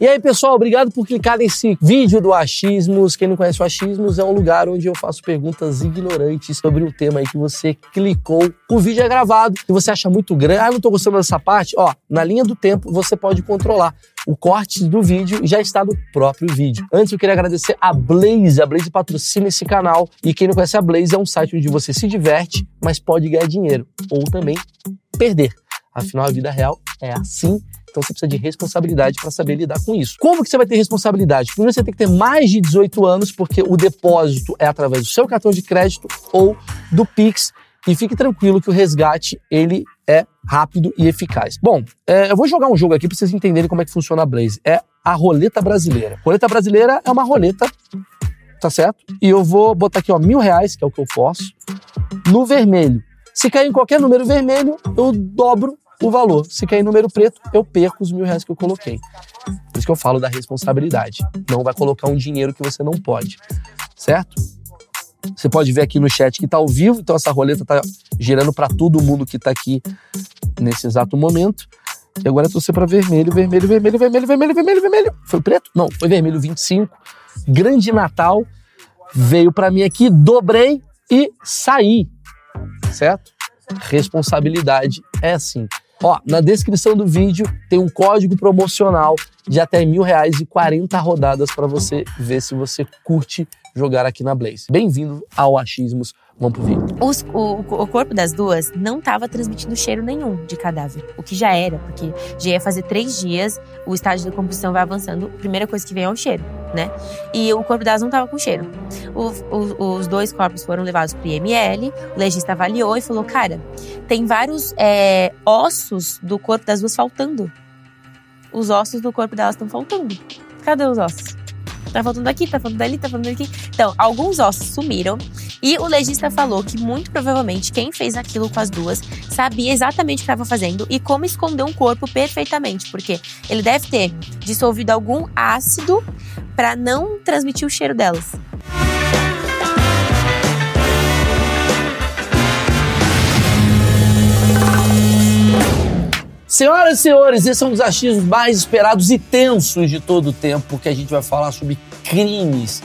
E aí, pessoal, obrigado por clicar nesse vídeo do Achismos. Quem não conhece o Achismos é um lugar onde eu faço perguntas ignorantes sobre o tema aí que você clicou. O vídeo é gravado e você acha muito grande. Ah, não tô gostando dessa parte. Ó, na linha do tempo você pode controlar. O corte do vídeo já está no próprio vídeo. Antes eu queria agradecer a Blaze. A Blaze patrocina esse canal. E quem não conhece a Blaze é um site onde você se diverte, mas pode ganhar dinheiro. Ou também perder. Afinal, a vida real é assim. Então você precisa de responsabilidade para saber lidar com isso. Como que você vai ter responsabilidade? Primeiro você tem que ter mais de 18 anos, porque o depósito é através do seu cartão de crédito ou do Pix. E fique tranquilo que o resgate ele é rápido e eficaz. Bom, é, eu vou jogar um jogo aqui para vocês entenderem como é que funciona a Blaze. É a roleta brasileira. Roleta brasileira é uma roleta, tá certo? E eu vou botar aqui ó mil reais, que é o que eu faço, no vermelho. Se cair em qualquer número vermelho, eu dobro o valor. Se cair em número preto, eu perco os mil reais que eu coloquei. Por isso que eu falo da responsabilidade. Não vai colocar um dinheiro que você não pode, certo? Você pode ver aqui no chat que está ao vivo, então essa roleta está girando para todo mundo que está aqui nesse exato momento. E agora torcer para vermelho, vermelho, vermelho, vermelho, vermelho, vermelho, vermelho. Foi preto? Não, foi vermelho 25. Grande Natal veio para mim aqui, dobrei e saí. Certo? Responsabilidade é assim. Ó, na descrição do vídeo tem um código promocional de até mil reais e 40 rodadas para você ver se você curte jogar aqui na Blaze. Bem-vindo ao Achismos. Vamos pro vídeo. Os- o, o corpo das duas não estava transmitindo cheiro nenhum de cadáver, o que já era, porque já ia fazer três dias, o estágio da composição vai avançando, a primeira coisa que vem é o cheiro, né? E o corpo delas não estava com cheiro. O- o- os dois corpos foram levados pro IML, o legista avaliou e falou: cara, tem vários é, ossos do corpo das duas faltando. Os ossos do corpo delas estão faltando. Cadê os ossos? Tá faltando aqui, tá faltando ali, tá faltando aqui. Então, alguns ossos sumiram. E o legista falou que muito provavelmente quem fez aquilo com as duas sabia exatamente o que estava fazendo e como esconder um corpo perfeitamente, porque ele deve ter dissolvido algum ácido para não transmitir o cheiro delas. Senhoras e senhores, esse é um dos achismos mais esperados e tensos de todo o tempo, porque a gente vai falar sobre crimes.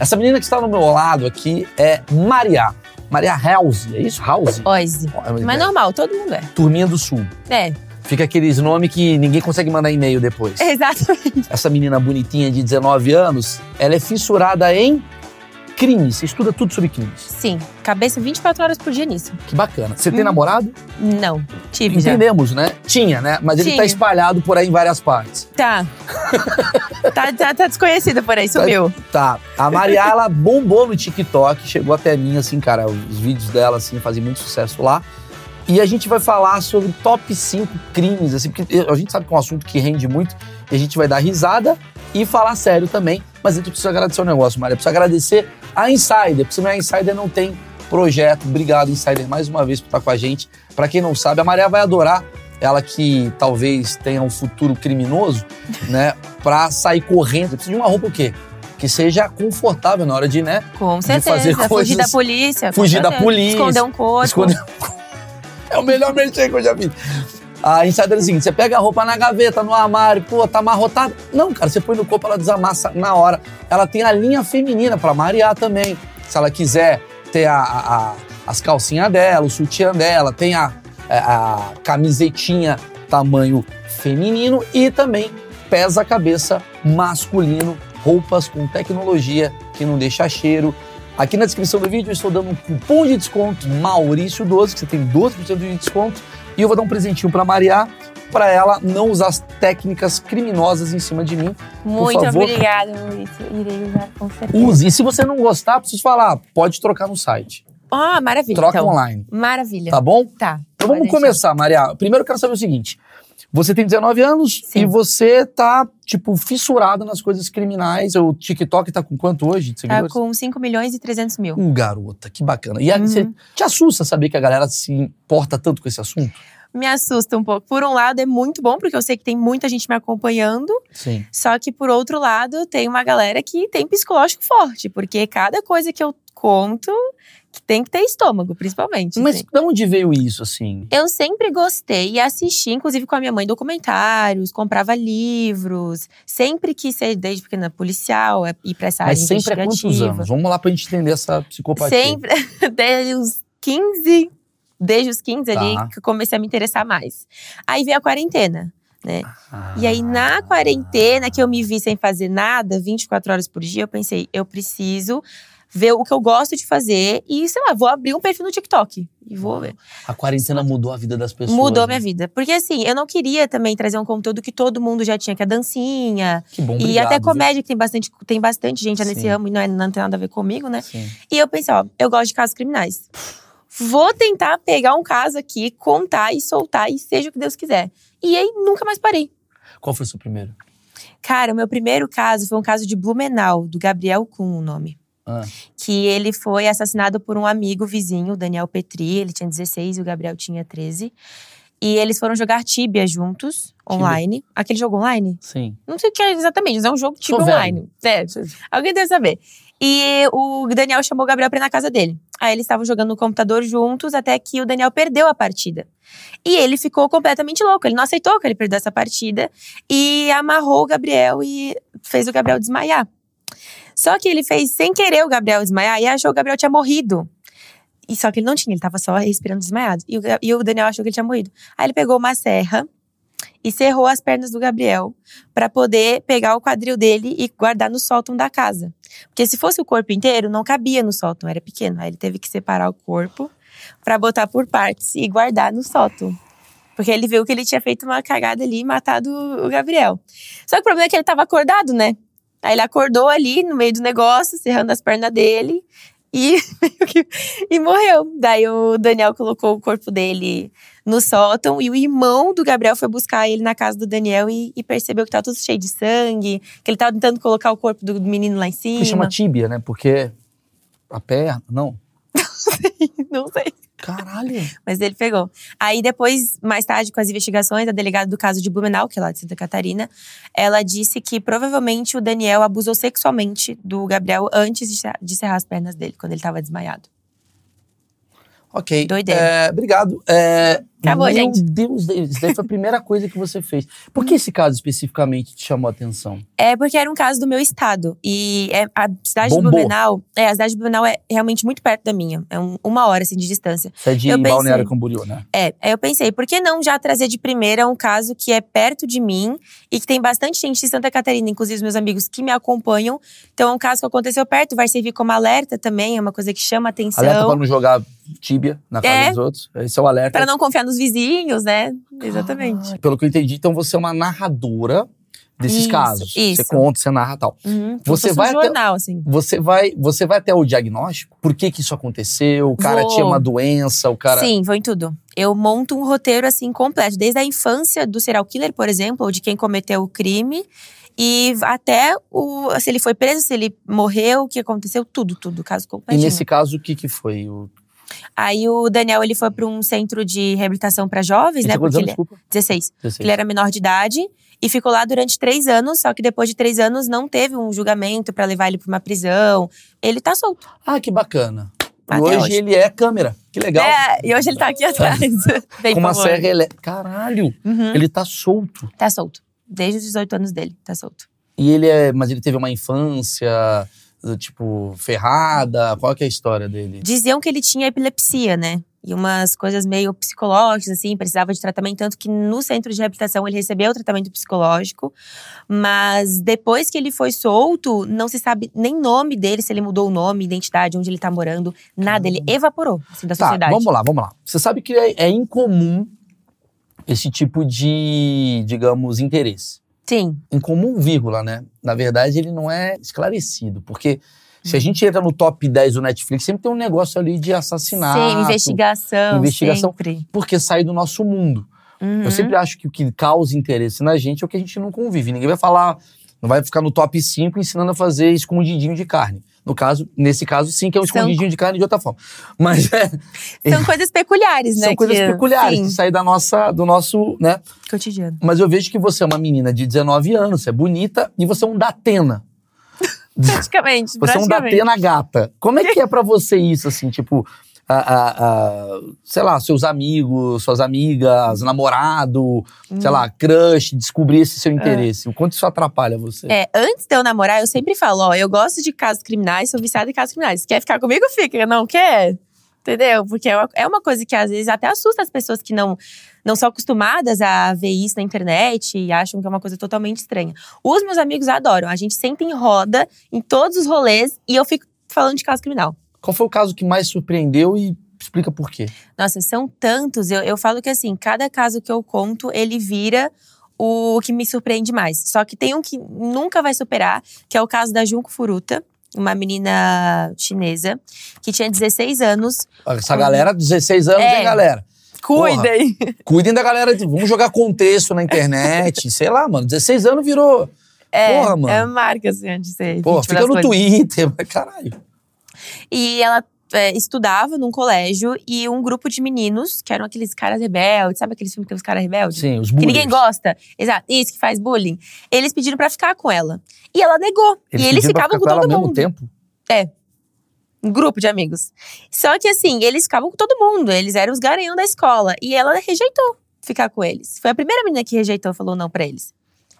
Essa menina que está no meu lado aqui é Maria. Maria House, é isso? House? Oise. Mas normal, todo mundo é. Turminha do Sul. É, Fica aqueles nomes que ninguém consegue mandar e-mail depois. exatamente. Essa menina bonitinha de 19 anos, ela é fissurada em crimes. Você estuda tudo sobre crimes. Sim, cabeça 24 horas por dia nisso. Que bacana. Você tem Hum. namorado? Não, tive já. Entendemos, né? Tinha, né? Mas ele Tinha. tá espalhado por aí em várias partes. Tá. tá, tá. Tá desconhecida por aí, sumiu. Tá. A Maria, ela bombou no TikTok, chegou até mim, assim, cara, os vídeos dela, assim, fazem muito sucesso lá. E a gente vai falar sobre top 5 crimes, assim, porque a gente sabe que é um assunto que rende muito, e a gente vai dar risada e falar sério também. Mas eu preciso agradecer um negócio, Maria. Eu preciso agradecer a Insider, não é a Insider, não tem projeto. Obrigado, Insider, mais uma vez por estar com a gente. Pra quem não sabe, a Maria vai adorar. Ela que talvez tenha um futuro criminoso, né? Pra sair correndo. Precisa de uma roupa o quê? Que seja confortável na hora de, né? Com De certeza. fazer Fugir coisas- da polícia. fugir da polícia, Esconder um corpo. Esconder. É o melhor merchan que eu já fiz. A é o seguinte: você pega a roupa na gaveta, no armário, pô, tá amarrotado. Não, cara, você põe no corpo, ela desamassa na hora. Ela tem a linha feminina pra marear também. Se ela quiser ter a, a- a- as calcinhas dela, o sutiã dela, tem a, a, a camisetinha tamanho feminino e também pesa a cabeça masculino, roupas com tecnologia que não deixa cheiro. Aqui na descrição do vídeo eu estou dando um cupom de desconto Maurício12, que você tem 12% de desconto. E eu vou dar um presentinho para Maria, para ela não usar as técnicas criminosas em cima de mim. Muito favor. obrigada, Maurício. Irei usar com certeza. Use. E se você não gostar, preciso falar, pode trocar no site. Ah, maravilha. Troca então. online. Maravilha. Tá bom? Tá. Então vamos deixar. começar, Maria. Primeiro eu quero saber o seguinte. Você tem 19 anos Sim. e você tá, tipo, fissurada nas coisas criminais. O TikTok tá com quanto hoje de Tá seguidores? com 5 milhões e 300 mil. Um garota, que bacana. E aí, Uhum. você te assusta saber que a galera se importa tanto com esse assunto? Me assusta um pouco. Por um lado, é muito bom, porque eu sei que tem muita gente me acompanhando. Sim. Só que, por outro lado, tem uma galera que tem psicológico forte. Porque cada coisa que eu conto que tem que ter estômago, principalmente. Mas assim. de onde veio isso, assim? Eu sempre gostei e assisti, inclusive com a minha mãe, documentários, comprava livros. Sempre quis ser, desde pequena, policial, é, ir pra essa área Mas sempre há quantos anos? Vamos lá pra gente entender essa psicopatia. Sempre, desde os 15, desde os 15 ali Tá. que eu comecei a me interessar mais. Aí veio a quarentena, né? E aí, na Ah. quarentena, que eu me vi sem fazer nada, 24 horas por dia, eu pensei, eu preciso ver o que eu gosto de fazer e, sei lá, vou abrir um perfil no TikTok e vou ver. A quarentena mudou a vida das pessoas. Mudou né? minha vida. Porque assim, eu não queria também trazer um conteúdo que todo mundo já tinha, que é dancinha. Que bom, e obrigado, até viu? comédia, que tem bastante, tem bastante gente nesse Sim. ramo e não, é, não tem nada a ver comigo, né? Sim. E eu pensei, ó, eu gosto de casos criminais. Vou tentar pegar um caso aqui, contar e soltar, e seja o que Deus quiser. E aí, nunca mais parei. Qual foi o seu primeiro? Cara, o meu primeiro caso foi um caso de Blumenau, do Gabriel Kuhn, o nome. Ah, Que ele foi assassinado por um amigo vizinho, o Daniel Petri. Ele tinha 16 e o Gabriel tinha 13. E eles foram jogar Tibia juntos, Tibia. online. Aquele jogo online? sim. Não sei o que é exatamente, mas é um jogo Tibia velho. online. É, alguém deve saber. E o Daniel chamou o Gabriel pra ir na casa dele. Aí eles estavam jogando no computador juntos, até que o Daniel perdeu a partida. E ele ficou completamente louco. Ele não aceitou que ele perdeu essa partida e amarrou o Gabriel e fez o Gabriel desmaiar. Só que ele fez sem querer o Gabriel desmaiar e achou que o Gabriel tinha morrido. E só que ele não tinha, ele tava só respirando desmaiado. E o, e o Daniel achou que ele tinha morrido. Aí ele pegou uma serra e serrou as pernas do Gabriel pra poder pegar o quadril dele e guardar no sótão da casa. Porque se fosse o corpo inteiro, não cabia no sótão, era pequeno. Aí ele teve que separar o corpo pra botar por partes e guardar no sótão. Porque ele viu que ele tinha feito uma cagada ali e matado o Gabriel. Só que o problema é que ele tava acordado, né? Aí ele acordou ali no meio do negócio, serrando as pernas dele e, que- e morreu. Daí o Daniel colocou o corpo dele no sótão e o irmão do Gabriel foi buscar ele na casa do Daniel e, e percebeu que tava tudo cheio de sangue, que ele tava tentando colocar o corpo do menino lá em Que cima. chama tíbia, né? Porque a perna. Não. Não sei. Caralho. Mas ele pegou. Aí depois, mais tarde, com as investigações, a delegada do caso de Blumenau, que é lá de Santa Catarina, ela disse que provavelmente o Daniel abusou sexualmente do Gabriel antes de serrar- as pernas dele, quando ele estava desmaiado. Ok. Doideira. É, obrigado. É, Acabou, meu gente. Deus, isso daí foi a primeira coisa que você fez. Por que esse caso especificamente te chamou a atenção? É porque era um caso do meu estado. E é, a cidade Bombou. de Blumenau. É, a cidade de Blumenau é realmente muito perto da minha. É um- uma hora assim de distância. Você é de Eu. Balneário Camboriú, né? É, aí eu pensei, por que não já trazer de primeira um caso que é perto de mim e que tem bastante gente de Santa Catarina, inclusive os meus amigos que me acompanham. Então é um caso que aconteceu perto, vai servir como alerta também, é uma coisa que chama atenção. Alerta pra não jogar tíbia na casa É. dos outros. Esse é o alerta. Pra não confiar nos vizinhos, né? Exatamente. Ah, pelo que eu entendi, então você é uma narradora desses Isso, casos. Você isso. conta, você narra tal. Uhum, Você vai um até- jornal, assim. Você vai, você vai até o diagnóstico? Por que que isso aconteceu? O cara Vou. tinha uma doença, o cara... Sim, vou em tudo. Eu monto um roteiro assim completo, desde a infância do serial killer, por exemplo, ou de quem cometeu o crime, e até o, se ele foi preso, se ele morreu, o que aconteceu, tudo, tudo, caso E completinho. nesse caso, o que que foi? O... Aí o Daniel ele foi para um centro de reabilitação para jovens, Ele né? Porque anos, ele desculpa? 16. 16. Ele era menor de idade e ficou lá durante três anos. Só que depois de três anos não teve um julgamento para levar ele para uma prisão. Ele tá solto. Ah, que bacana. E Até hoje, hoje. ele é câmera. Que legal. É, e hoje ele tá aqui atrás. Bem Com uma serra elétrica. Caralho, Uhum. ele tá solto. Tá solto. Desde os 18 anos dele, tá solto. E ele é. Mas ele teve uma infância, tipo, ferrada. Qual que é a história dele? Diziam que ele tinha epilepsia, né? E umas coisas meio psicológicas, assim, precisava de tratamento. Tanto que no centro de reabilitação ele recebeu o tratamento psicológico. Mas depois que ele foi solto, não se sabe nem nome dele, se ele mudou o nome, identidade, onde ele tá morando. Nada, ele evaporou, assim, da Tá, sociedade. vamos lá, vamos lá. Você sabe que é, é incomum esse tipo de, digamos, interesse. Sim, Incomum, vírgula, né? Na verdade, ele não é esclarecido. Porque se a gente entra no top 10 do Netflix, sempre tem um negócio ali de assassinato. sim, investigação, investigação. sempre. Porque sai do nosso mundo. Uhum. Eu sempre acho que o que causa interesse na gente é o que a gente não convive. Ninguém vai falar, não vai ficar no top 5 ensinando a fazer escondidinho de carne. No caso, nesse caso, sim, que é um São- escondidinho de carne de outra forma. Mas é, São coisas peculiares, né? são coisas que- peculiares Sim, que saem da nossa, do nosso, né? cotidiano. Mas eu vejo que você é uma menina de 19 anos, você é bonita e você é um Datena. Praticamente, Você é um praticamente. Datena gata. Como é que é pra você isso, assim, tipo, a, sei lá, seus amigos, suas amigas, namorado, sei lá, crush, descobrir esse seu interesse? O quanto isso atrapalha você? É, antes de eu namorar, eu sempre falo, ó, eu gosto de casos criminais, sou viciada em casos criminais. Quer ficar comigo? Fica. Não quer? Entendeu? Porque é uma, é uma coisa que às vezes até assusta as pessoas que não, não são acostumadas a ver isso na internet e acham que é uma coisa totalmente estranha. Os meus amigos adoram. A gente senta em roda em todos os rolês e eu fico falando de caso criminal. Qual foi o caso que mais surpreendeu e explica por quê? Nossa, são tantos. Eu, eu falo que assim, cada caso que eu conto, ele vira o que me surpreende mais. Só que tem um que nunca vai superar, que é o caso da Junko Furuta, uma menina chinesa que tinha 16 anos. Essa galera, 16 anos, É. hein, galera? Cuidem! Cuidem da galera, de, vamos jogar contexto na internet, sei lá, mano. 16 anos virou. É, Porra, mano. é marca, assim, antes de ser. Vítima fica no coisas. Twitter, mas caralho. E ela é, estudava num colégio e um grupo de meninos, que eram aqueles caras rebeldes, sabe aqueles filmes que tem os caras rebeldes? Sim, os que bullies. ninguém gosta. Exato, isso que faz bullying. Eles pediram pra ficar com ela. E ela negou. Eles e eles ficavam com ela todo ao mundo. mesmo tempo. Um grupo de amigos. Só que assim, eles ficavam com todo mundo. Eles eram os garanhão da escola. E ela rejeitou ficar com eles. Foi a primeira menina que rejeitou e falou não pra eles.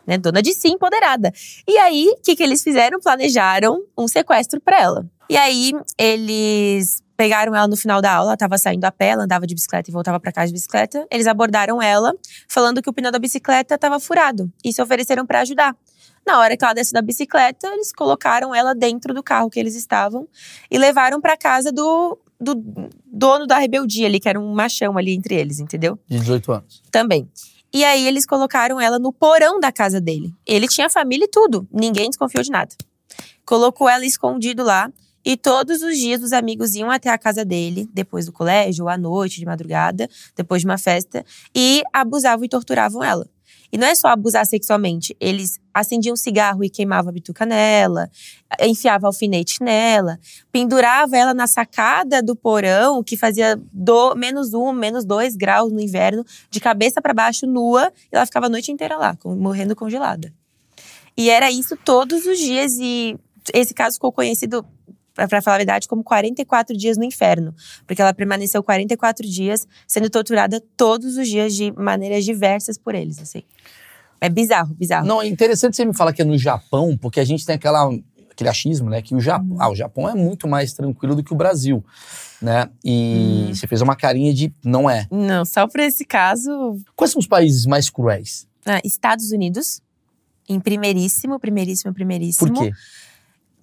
Né? Dona de si, empoderada. E aí, o que, que eles fizeram? Planejaram um sequestro pra ela. E aí, eles pegaram ela no final da aula. Ela tava saindo a pé, ela andava de bicicleta e voltava pra casa de bicicleta. Eles abordaram ela, falando que o pneu da bicicleta tava furado. E se ofereceram pra ajudar. Na hora que ela desceu da bicicleta, eles colocaram ela dentro do carro que eles estavam e levaram pra casa do, do dono da rebeldia ali, que era um machão ali entre eles, entendeu? De 18 anos. Também. E aí eles colocaram ela no porão da casa dele. Ele tinha família e tudo, ninguém desconfiou de nada. Colocou ela escondido lá e todos os dias os amigos iam até a casa dele, depois do colégio, ou à noite, de madrugada, depois de uma festa, e abusavam e torturavam ela. E não é só abusar sexualmente, eles acendiam cigarro e queimavam a bituca nela, enfiava alfinete nela, pendurava ela na sacada do porão, que fazia do, menos um, menos dois graus no inverno, de cabeça para baixo, nua, e ela ficava a noite inteira lá, morrendo congelada. E era isso todos os dias, e esse caso ficou conhecido, pra falar a verdade, como 44 dias no inferno. Porque ela permaneceu 44 dias sendo torturada todos os dias de maneiras diversas por eles, assim. É bizarro, bizarro. Não, é interessante você me falar que é no Japão, porque a gente tem aquela, aquele achismo, né? Que o Japão, ah, o Japão é muito mais tranquilo do que o Brasil, né? E você fez uma carinha de não é. Não, só por esse caso, Quais são os países mais cruéis? ah, Estados Unidos, em primeiríssimo, primeiríssimo, primeiríssimo. Por quê?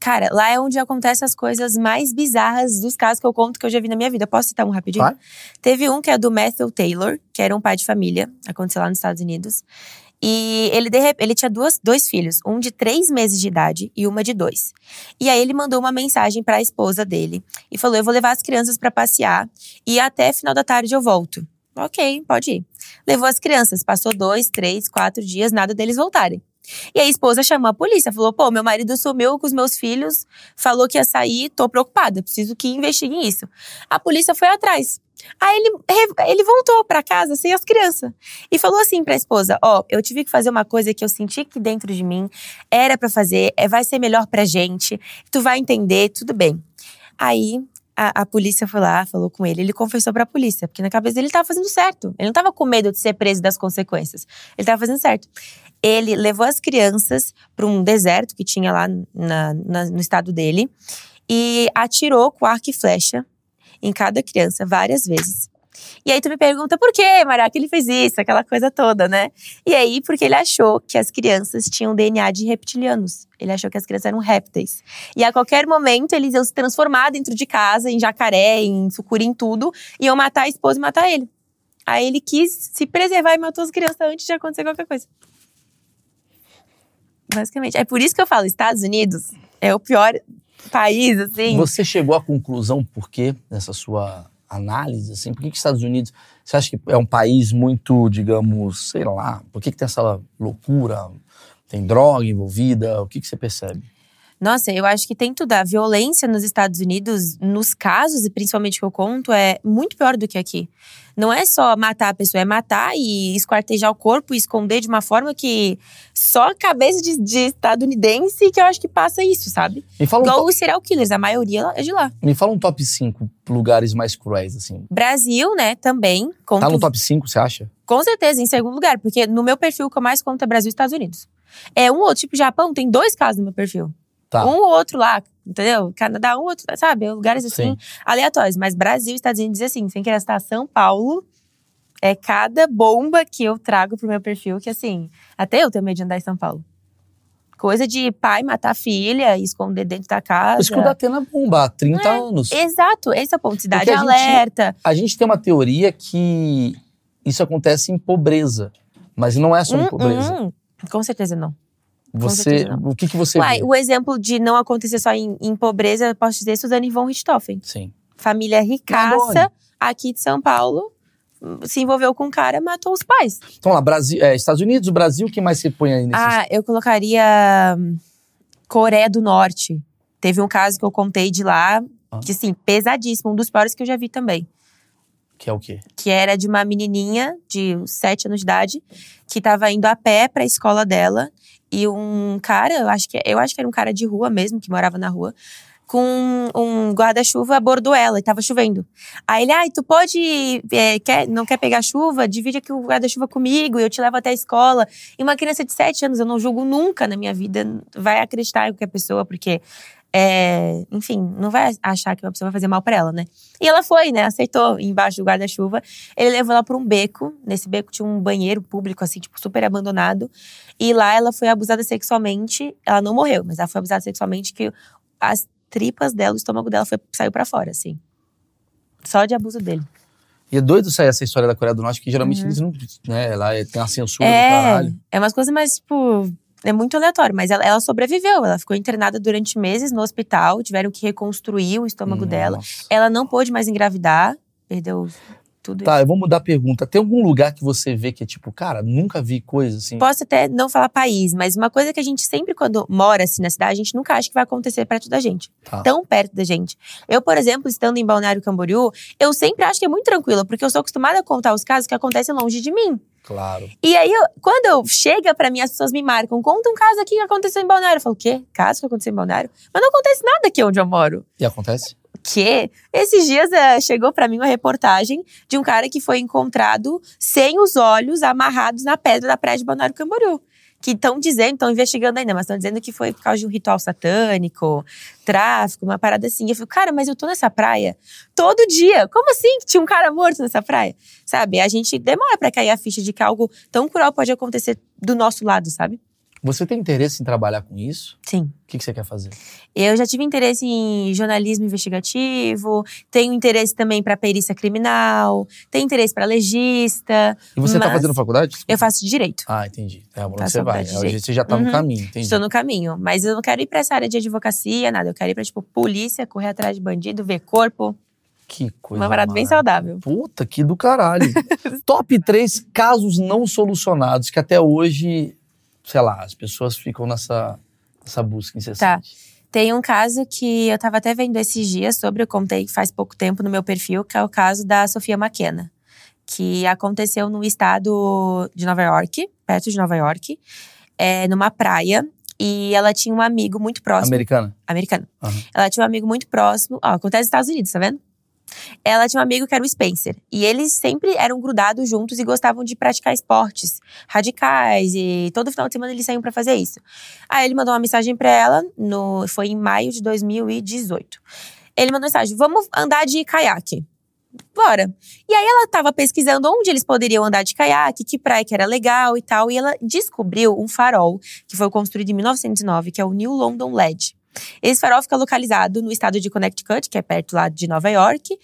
Cara, lá é onde acontecem as coisas mais bizarras dos casos que eu conto que eu já vi na minha vida. Posso citar um rapidinho? Claro. Teve um que é do Matthew Taylor, que era um pai de família, aconteceu lá nos Estados Unidos. E ele, ele tinha duas, dois filhos, um de três meses de idade e uma de dois. E aí ele mandou uma mensagem para a esposa dele e falou: Eu vou levar as crianças para passear e até final da tarde eu volto. Ok, pode ir. Levou as crianças, passou dois, três, quatro dias, nada deles voltarem. E a esposa chamou a polícia, falou: pô, meu marido sumiu com os meus filhos, falou que ia sair, tô preocupada, preciso que investiguem isso. A polícia foi atrás. Aí ele, ele voltou pra casa sem as crianças e falou assim pra esposa: Ó, eu tive que fazer uma coisa que eu senti que dentro de mim era pra fazer, é, vai ser melhor pra gente, tu vai entender, tudo bem. Aí a, a polícia foi lá, falou com ele, ele confessou pra polícia, porque na cabeça dele ele tava fazendo certo. Ele não tava com medo de ser preso das consequências. Ele tava fazendo certo. Ele levou as crianças pra um deserto que tinha lá na- na- no estado dele e atirou com arco e flecha em cada criança várias vezes. E aí tu me pergunta por que, Maria, que ele fez isso, aquela coisa toda, né? E aí, porque ele achou que as crianças tinham DNA de reptilianos. Ele achou que as crianças eram répteis. E a qualquer momento eles iam se transformar dentro de casa, em jacaré, em sucuri, em tudo, iam matar a esposa e matar ele. Aí ele quis se preservar e matou as crianças antes de acontecer qualquer coisa. Basicamente. É por isso que eu falo, Estados Unidos é o pior país, assim. Você chegou à conclusão por quê, nessa sua análise, assim, por que, que os Estados Unidos, você acha que é um país muito, digamos, sei lá, por que, que tem essa loucura, tem droga envolvida, o que, que você percebe? Nossa, eu acho que tem tudo. A violência nos Estados Unidos, nos casos, e principalmente que eu conto, é muito pior do que aqui. Não é só matar a pessoa, é matar e esquartejar o corpo e esconder de uma forma que só a cabeça de, de estadunidense que eu acho que passa isso, sabe? Me fala, um Igual to- os serial killers, a maioria é de lá. me fala um top 5 lugares mais cruéis, assim. Brasil, né, também. Conto, Tá no top 5, você acha? Com certeza, em segundo lugar, porque no meu perfil o que eu mais conto é Brasil e Estados Unidos. É um ou outro, tipo Japão, tem dois casos no meu perfil. Tá. Um ou outro lá, entendeu? Canadá, um ou outro, sabe? Lugares assim, Sim. aleatórios. Mas Brasil e Estados Unidos, assim, sem querer citar São Paulo, é cada bomba que eu trago pro meu perfil, que assim, até eu tenho medo de andar em São Paulo. Coisa de pai matar filha e esconder dentro da casa. Isso que o Datena bomba há 30 É, anos. Exato, esse é o ponto. Cidade Porque a gente- alerta. A gente tem uma teoria que isso acontece em pobreza. Mas não é só em Hum, pobreza. hum, com certeza não. Você, o que, que você Uai, vê? o exemplo de não acontecer só em, em pobreza, eu posso dizer Suzane von Richthofen. Sim. Família ricaça, aqui de São Paulo, se envolveu com um cara, matou os pais. Então lá, Brasil, é, Estados Unidos, Brasil, o que mais você põe aí nesse? Ah, eu colocaria hum, Coreia do Norte. Teve um caso que eu contei de lá, Ah. que assim, pesadíssimo, um dos piores que eu já vi também. Que é o quê? Que era de uma menininha de uns sete anos de idade, que tava indo a pé pra escola dela. E um cara, eu acho que, eu acho que era um cara de rua mesmo, que morava na rua, com um guarda-chuva abordou ela e tava chovendo. Aí ele, ai, tu pode, é, quer, não quer pegar chuva? Divide aqui o guarda-chuva comigo e eu te levo até a escola. E uma criança de sete anos, eu não julgo nunca na minha vida, vai acreditar em qualquer pessoa, porque, é, enfim, não vai achar que uma pessoa vai fazer mal pra ela, né? E ela foi, né? Aceitou embaixo do guarda-chuva. Ele levou ela pra um beco. Nesse beco tinha um banheiro público, assim, tipo, super abandonado. E lá ela foi abusada sexualmente. Ela não morreu, mas ela foi abusada sexualmente que as tripas dela, o estômago dela foi, saiu pra fora, assim. Só de abuso dele. E é doido sair essa história da Coreia do Norte, que geralmente Uhum. eles não. Né, lá é- tem uma censura do caralho. É, é umas coisas mais, tipo. É muito aleatório, mas ela, ela sobreviveu. Ela ficou internada durante meses no hospital, tiveram que reconstruir o estômago dela. Nossa. Ela não pôde mais engravidar, perdeu tudo Tá, eu vou mudar a pergunta. Tem algum lugar que você vê que é tipo, cara, nunca vi coisa assim? Posso até não falar país, mas uma coisa que a gente sempre, quando mora assim na cidade, a gente nunca acha que vai acontecer perto da gente. Tá. Tão perto da gente. Eu, por exemplo, estando em Balneário Camboriú, eu sempre acho que é muito tranquilo, porque eu sou acostumada a contar os casos que acontecem longe de mim. Claro. E aí, eu- quando eu chega pra mim, as pessoas me marcam, conta um caso aqui que aconteceu em Balneário. Eu falo, o quê? Caso que aconteceu em Balneário? Mas não acontece nada aqui onde eu moro. E acontece? Que esses dias eh, chegou pra mim uma reportagem de um cara que foi encontrado sem os olhos amarrados na pedra da praia de Balneário Camboriú. Que estão dizendo, estão investigando ainda, mas estão dizendo que foi por causa de um ritual satânico, tráfico, uma parada assim. Eu falei, cara, mas eu tô nessa praia todo dia. Como assim que tinha um cara morto nessa praia? Sabe? A gente demora pra cair a ficha de que algo tão cruel pode acontecer do nosso lado, sabe? Você tem interesse em trabalhar com isso? Sim. O que, que você quer fazer? Eu já tive interesse em jornalismo investigativo, tenho interesse também para perícia criminal, tenho interesse para legista. E você tá Mas- fazendo faculdade? Eu faço direito. Ah, entendi. É onde você vai. Hoje você já tá no Uhum. caminho, entendi. Estou no caminho, mas eu não quero ir para essa área de advocacia, nada. Eu quero ir para tipo polícia, correr atrás de bandido, ver corpo, Que coisa. uma parada bem saudável. Puta, que do caralho. Top 3 casos não solucionados que até hoje, sei lá, as pessoas ficam nessa, nessa busca incessante. Tem um caso que eu tava até vendo esses dias sobre, eu contei faz pouco tempo no meu perfil, que é o caso da Sofia McKenna. Que aconteceu no estado de Nova York, perto de Nova York, é, numa praia. E ela tinha um amigo muito próximo. Americana? americano. Aham. Ela tinha um amigo muito próximo. Ó, acontece nos Estados Unidos, tá vendo? Ela tinha um amigo que era o Spencer. E eles sempre eram grudados juntos e gostavam de praticar esportes radicais. E todo final de semana eles saíam pra fazer isso. Aí ele mandou uma mensagem pra ela, no, foi em maio de 2018. Ele mandou mensagem: vamos andar de caiaque. Bora. E aí ela tava pesquisando onde eles poderiam andar de caiaque, que praia que era legal e tal. E ela descobriu um farol que foi construído em 1909, que é o New London Ledge. Esse farol fica localizado no estado de Connecticut, que é perto lá de Nova York.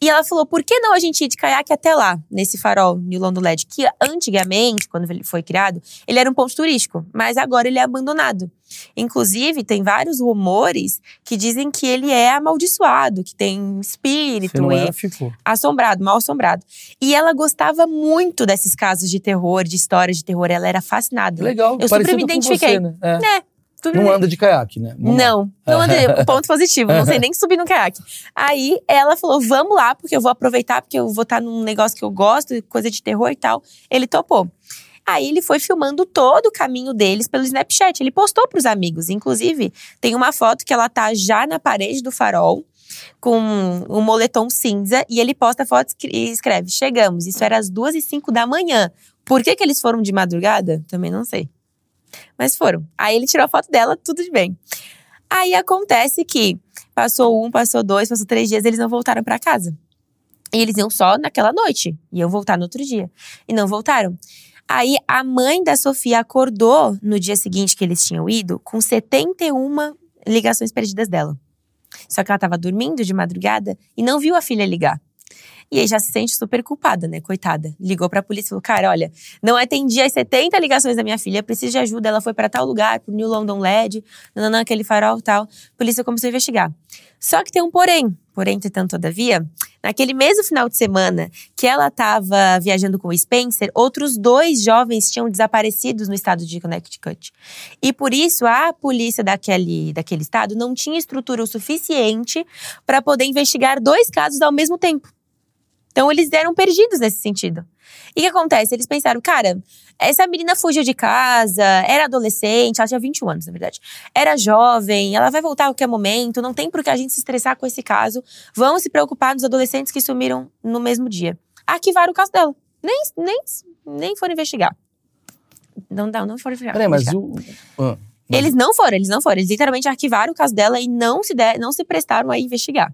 E ela falou, por que não a gente ir de caiaque até lá, nesse farol New London Ledge? Que antigamente, quando ele foi criado, ele era um ponto turístico, mas agora ele é abandonado. Inclusive, tem vários rumores que dizem que ele é amaldiçoado, que tem espírito não ficou. assombrado, mal assombrado. E ela gostava muito desses casos de terror, de histórias de terror, ela era fascinada. Legal. Eu super me identifiquei. Você, né? É. Né? Tudo Não bem. anda de caiaque, né? Vamos lá. Não, não andei. Ponto positivo. Não sei nem subir no caiaque. Aí ela falou: vamos lá, porque eu vou aproveitar, porque eu vou estar num negócio que eu gosto, coisa de terror e tal. Ele topou. Aí ele foi filmando todo o caminho deles pelo Snapchat. Ele postou pros amigos. Inclusive, tem uma foto que ela tá já na parede do farol, com um moletom cinza, e ele posta a foto e escreve: Chegamos. Isso era às duas e cinco da manhã. Por que, que eles foram de madrugada? Também não sei. Mas foram. Aí ele tirou a foto dela, tudo de bem. Aí acontece que passou um, passou dois, passou três dias, eles não voltaram pra casa. E eles iam só naquela noite. Iam voltar no outro dia. E não voltaram. Aí a mãe da Sofia acordou no dia seguinte que eles tinham ido com 71 ligações perdidas dela. Só que ela tava dormindo de madrugada e não viu a filha ligar. E aí já se sente super culpada, né? Coitada. Ligou pra polícia e falou: Cara, olha, não atendi as 70 ligações da minha filha, preciso de ajuda. Ela foi pra tal lugar, pro New London LED, nananã, aquele farol tal. A polícia começou a investigar. Só que tem um porém. Porém, entretanto, todavia, naquele mesmo final de semana que ela estava viajando com o Spencer, outros dois jovens tinham desaparecidos no estado de Connecticut. E por isso, a polícia daquele, daquele estado não tinha estrutura o suficiente para poder investigar dois casos ao mesmo tempo. Então, eles eram perdidos nesse sentido. E o que acontece? Eles pensaram, cara, essa menina fugiu de casa, era adolescente, ela tinha 21 anos, na verdade. Era jovem, ela vai voltar a qualquer momento, não tem por que a gente se estressar com esse caso. Vamos se preocupar nos adolescentes que sumiram no mesmo dia. Arquivaram o caso dela. Nem, nem, nem foram investigar. Não, não, não foram investigar. Peraí, mas o. ah, mas- Eles não foram, eles não foram. Eles literalmente arquivaram o caso dela e não se, der, não se prestaram a investigar.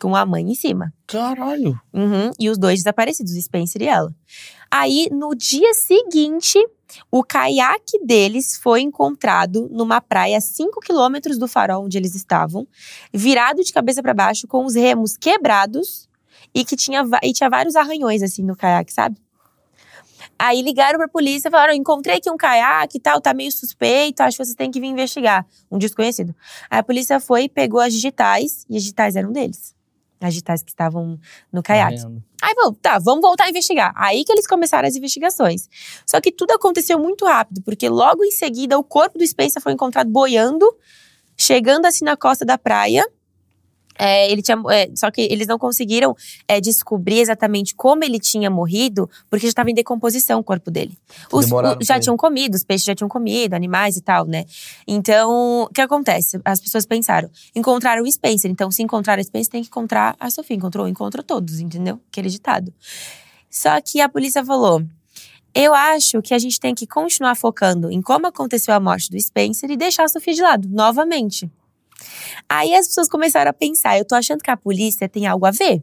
Com a mãe em cima. Caralho. Uhum, e os dois desaparecidos, Spencer e ela. Aí, no dia seguinte, o caiaque deles foi encontrado numa praia a 5 quilômetros do farol onde eles estavam, virado de cabeça para baixo, com os remos quebrados e que tinha, e tinha vários arranhões assim no caiaque, sabe? Aí ligaram pra polícia e falaram: encontrei aqui um caiaque e tal, tá meio suspeito, acho que vocês têm que vir investigar. Um desconhecido. Aí a polícia foi e pegou as digitais, e as digitais eram deles. As digitais que estavam no caiaque. Tá vendo? Aí, falou, tá, vamos voltar a investigar. Aí que eles começaram as investigações. Só que tudo aconteceu muito rápido, porque logo em seguida o corpo do Spencer foi encontrado boiando, chegando assim na costa da praia. É, ele tinha, é, só que eles não conseguiram é, descobrir exatamente como ele tinha morrido, porque já estava em decomposição o corpo dele. Os, o- já tinham comido, os peixes já tinham comido, animais e tal, né? Então, o que acontece? As pessoas pensaram, encontraram o Spencer. Então, se encontrar o Spencer, tem que encontrar a Sofia. Encontrou, encontra todos, entendeu? Aquele ditado. Só que a polícia falou: eu acho que a gente tem que continuar focando em como aconteceu a morte do Spencer e deixar a Sofia de lado, novamente. Aí as pessoas começaram a pensar: eu tô achando que a polícia tem algo a ver.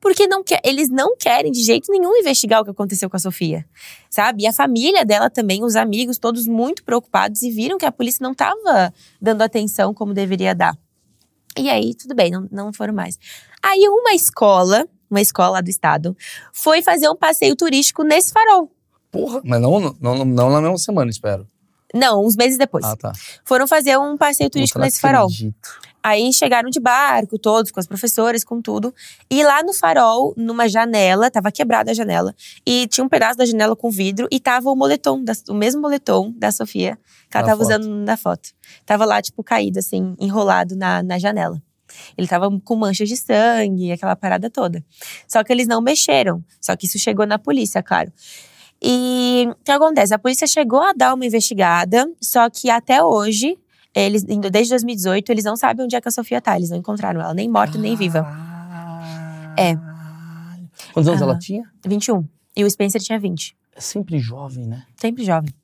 Porque não quer, eles não querem de jeito nenhum investigar o que aconteceu com a Sofia, sabe? E a família dela também, os amigos, todos muito preocupados e viram que a polícia não estava dando atenção como deveria dar. E aí, tudo bem, não, não foram mais. Aí uma escola, uma escola lá do estado, foi fazer um passeio turístico nesse farol. Porra, mas não, não, não, não na mesma semana, espero. Não, uns meses depois. Ah, tá. Foram fazer um passeio turístico nesse farol. acredito. Aí chegaram de barco, todos, com as professoras, com tudo. E lá no farol, numa janela, tava quebrada a janela. E tinha um pedaço da janela com vidro e tava o moletom, da- o mesmo moletom da Sofia, que ela Na tava foto. usando na foto. Tava lá, tipo, caído, assim, enrolado na, na janela. Ele tava com manchas de sangue, aquela parada toda. Só que eles não mexeram. Só que isso chegou na polícia, claro. E o que acontece? A polícia chegou a dar uma investigada, só que até hoje, eles, desde 2018, eles não sabem onde é que a Sofia tá. Eles não encontraram ela, nem morta, nem viva. É. Quantos anos Aham. ela tinha? 21. E o Spencer tinha 20. É sempre jovem, né? Sempre jovem.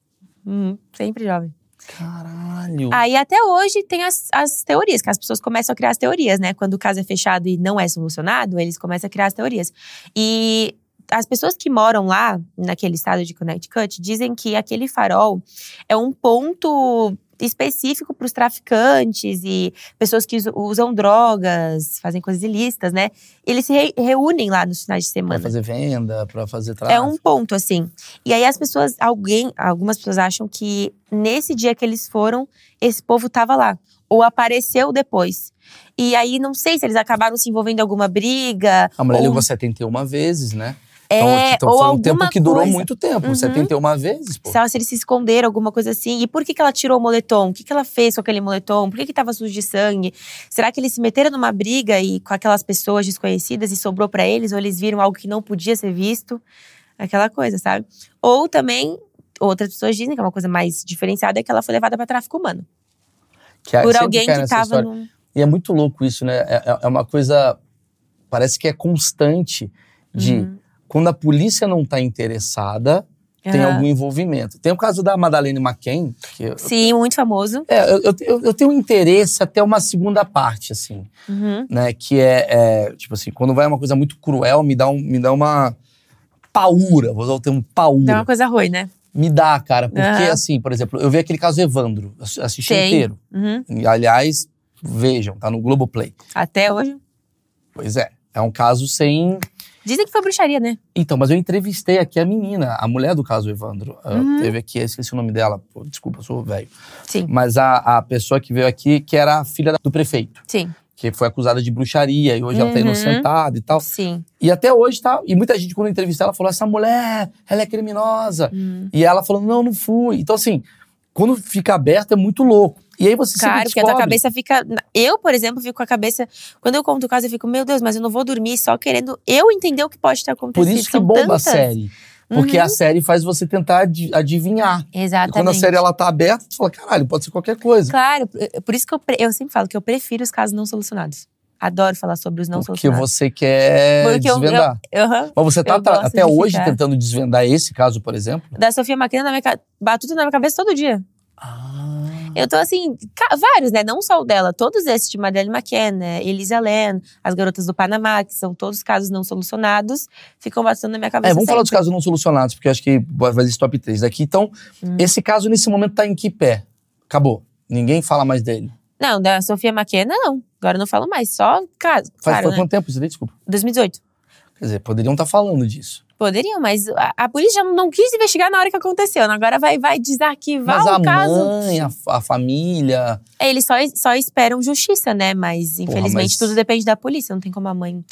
Uhum, sempre jovem. Caralho. Aí até hoje tem as, as teorias, que as pessoas começam a criar as teorias, né? Quando o caso é fechado e não é solucionado, eles começam a criar as teorias. E as pessoas que moram lá, naquele estado de Connecticut, dizem que aquele farol é um ponto específico para os traficantes e pessoas que us- usam drogas, fazem coisas ilícitas, né? Eles se re- reúnem lá nos finais de semana. fazer venda, pra fazer É tráfico. um ponto, assim. E aí as pessoas, alguém, algumas pessoas acham que nesse dia que eles foram, esse povo tava lá. Ou apareceu depois. E aí não sei se eles acabaram se envolvendo em alguma briga. A mulher ou- ligou 71 vezes, né? É, então ou foi um tempo que durou coisa. muito tempo, Uhum. 71 vezes, pô. Se, ela- se eles se esconderam, alguma coisa assim. E por que, que ela tirou o moletom? O que, que ela fez com aquele moletom? Por que, que tava sujo de sangue? Será que eles se meteram numa briga e com aquelas pessoas desconhecidas e sobrou pra eles? Ou eles viram algo que não podia ser visto? Aquela coisa, sabe? Ou também, outras pessoas dizem que é uma coisa mais diferenciada, é que ela foi levada pra tráfico humano. Que é- por alguém que tava num. E é muito louco isso, né? É, é- é uma coisa. Parece que é constante de Uhum. Quando a polícia não tá interessada, tem Aham. algum envolvimento. Tem o caso da Madalene McCain, que eu, Sim, muito famoso. é, eu, eu, eu tenho interesse até uma segunda parte, assim, Uhum. né? Que é, é, tipo assim, quando vai uma coisa muito cruel, me dá, um, me dá uma paura, vou usar o termo paura. Dá uma coisa ruim, né? Me dá, cara, porque Aham. assim, por exemplo, eu vi aquele caso Evandro, ass- assisti inteiro. Uhum. E, aliás, vejam, tá no Globoplay. Até hoje. Pois é, é um caso sem. Dizem que foi bruxaria, né? Então, mas eu entrevistei aqui a menina, a mulher do caso Evandro. Ah, Uhum. Teve aqui, eu esqueci o nome dela, pô, desculpa, eu sou velho. Sim, Mas a, a pessoa que veio aqui, que era a filha do prefeito, sim, que foi acusada de bruxaria e hoje ela tá Uhum. inocentada e tal. sim. E até hoje tá. E muita gente, quando eu entrevistei ela, falou: essa mulher, ela é criminosa. Hum. E ela falou: não, não fui. Então, assim, quando fica aberto é muito louco. E aí você Claro, sempre porque a tua cabeça fica. Eu, por exemplo, fico com a cabeça. Quando eu conto o caso, eu fico, meu Deus, mas eu não vou dormir só querendo eu entender o que pode ter acontecido. Por isso que São bomba tantas. a série. Porque Uhum. a série faz você tentar adi- adivinhar. E Exatamente. quando a série ela tá aberta, você fala, caralho, pode ser qualquer coisa. Claro, por isso que eu, eu sempre falo que eu prefiro os casos não solucionados. Adoro falar sobre os não porque solucionados. você quer Porque eu- desvendar. Aham. Mas você tá eu até hoje ficar. tentando desvendar esse caso, por exemplo? Da Sofia Maquina na minha batuta na minha cabeça todo dia. Ah. Eu tô assim, vários, né? Não só o dela, todos esses de Madeleine McCann, né? Elisa Len, as garotas do Panamá, que são todos casos não solucionados, ficam batendo na minha cabeça. É, vamos falar dos sempre. casos não solucionados, porque eu acho que vai fazer esse top 3 daqui. Então, Hum. esse caso nesse momento tá em que pé? Acabou. Ninguém fala mais dele. Não, da Sofia McKenna, não. Agora eu não falo mais, só caso. Faz, Claro, faz né? quanto tempo isso daí? Desculpa. 2018. Quer dizer, poderiam estar falando disso. Poderiam, mas a, a polícia não, quis investigar na hora que aconteceu. Agora vai, vai desarquivar Mas o a caso. mãe, a, a família. É, Eles só, só esperam justiça, né? Mas infelizmente mas- tudo depende da polícia. Não tem como a mãe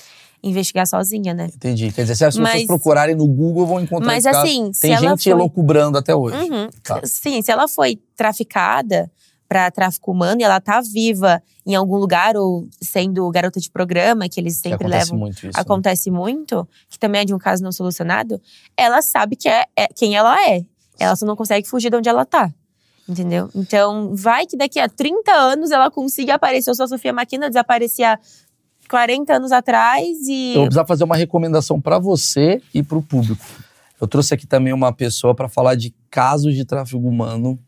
investigar sozinha, né? Entendi. Quer dizer, se as pessoas Mas- procurarem no Google, vão encontrar Mas assim, Tem gente foi... elocubrando até hoje. Uhum. Tá. Sim, se ela foi traficada para tráfico humano e ela tá viva em algum lugar ou sendo garota de programa, que eles Que sempre acontece levam muito isso. né? acontece muito, que também é de um caso não solucionado, ela sabe que é, é quem ela é. Ela só não consegue fugir de onde ela tá. Entendeu? Então, vai que daqui a 30 anos ela consiga aparecer. Eu sou a Sofia Maquina, desaparecia 40 anos atrás e. Eu vou precisar fazer uma recomendação pra você e pro público. Eu trouxe aqui também uma pessoa pra falar de casos de tráfico humano.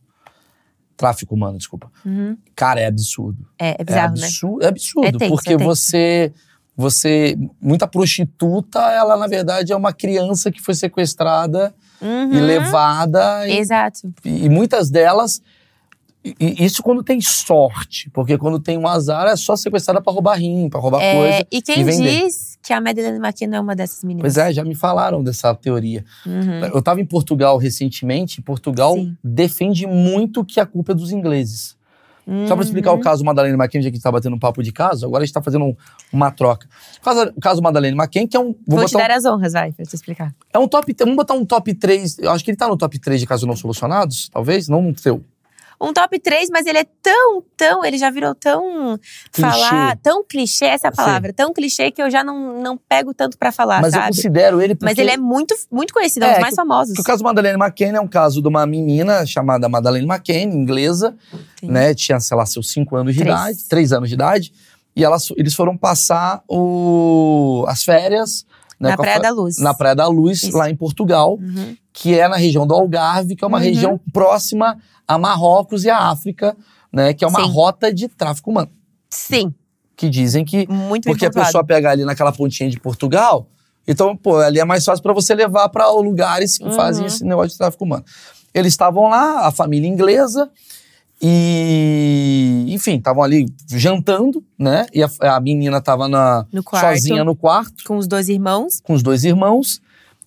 Tráfico humano, desculpa. Uhum. Cara, é absurdo. É, é bizarro, é né? é absurdo É tenso, porque é você você muita prostituta, ela na verdade é uma criança que foi sequestrada Uhum. e levada e, Exato. e muitas delas e- isso quando tem sorte, porque quando tem um azar é só sequestrada pra roubar rim, pra roubar É, coisa. e quem e diz que a Madeleine McKenna é uma dessas meninas? Pois é, já me falaram dessa teoria. Uhum. Eu estava em Portugal recentemente, e Portugal Sim. defende muito que a culpa é dos ingleses. Só para explicar o Uhum. caso Madalena McCain, já que a gente tá batendo um papo de caso, agora a gente tá fazendo um- uma troca. O caso, o caso Madalena McCain, que é um. Vou Vou te botar um- dar as honras, vai, pra te explicar. é um top. Vamos botar um top 3. Eu acho que ele tá no top 3 de casos não solucionados, talvez, não no seu. Um top 3, mas ele é tão, tão, ele já virou tão Clichê. falar, tão clichê essa é a Sim. palavra, tão clichê que eu já não, não pego tanto pra falar, Mas eu sabe? considero ele porque. Mas ele é muito, muito conhecido, é um É, dos mais famosos. porque o caso Madalena McCain é um caso de uma menina chamada Madalena McCain, inglesa, Sim. né? Tinha, sei lá, seus 5 anos de Três. idade, 3 anos de idade. E elas, eles foram passar o, as férias. Né, Na Praia da Luz. Na Praia da Luz, Isso. lá em Portugal, Uhum. que é na região do Algarve, que é uma Uhum. região próxima a Marrocos e a África, né? Que é uma Sim. rota de tráfico humano. Sim, Que dizem que muito porque a pessoa pega ali naquela pontinha de Portugal, então, pô, ali é mais fácil para você levar para lugares que Uhum. fazem esse negócio de tráfico humano. Eles estavam lá, a família inglesa, e, enfim, estavam ali jantando, né? E a, a menina estava No sozinha no quarto, Com os dois irmãos. com os dois irmãos.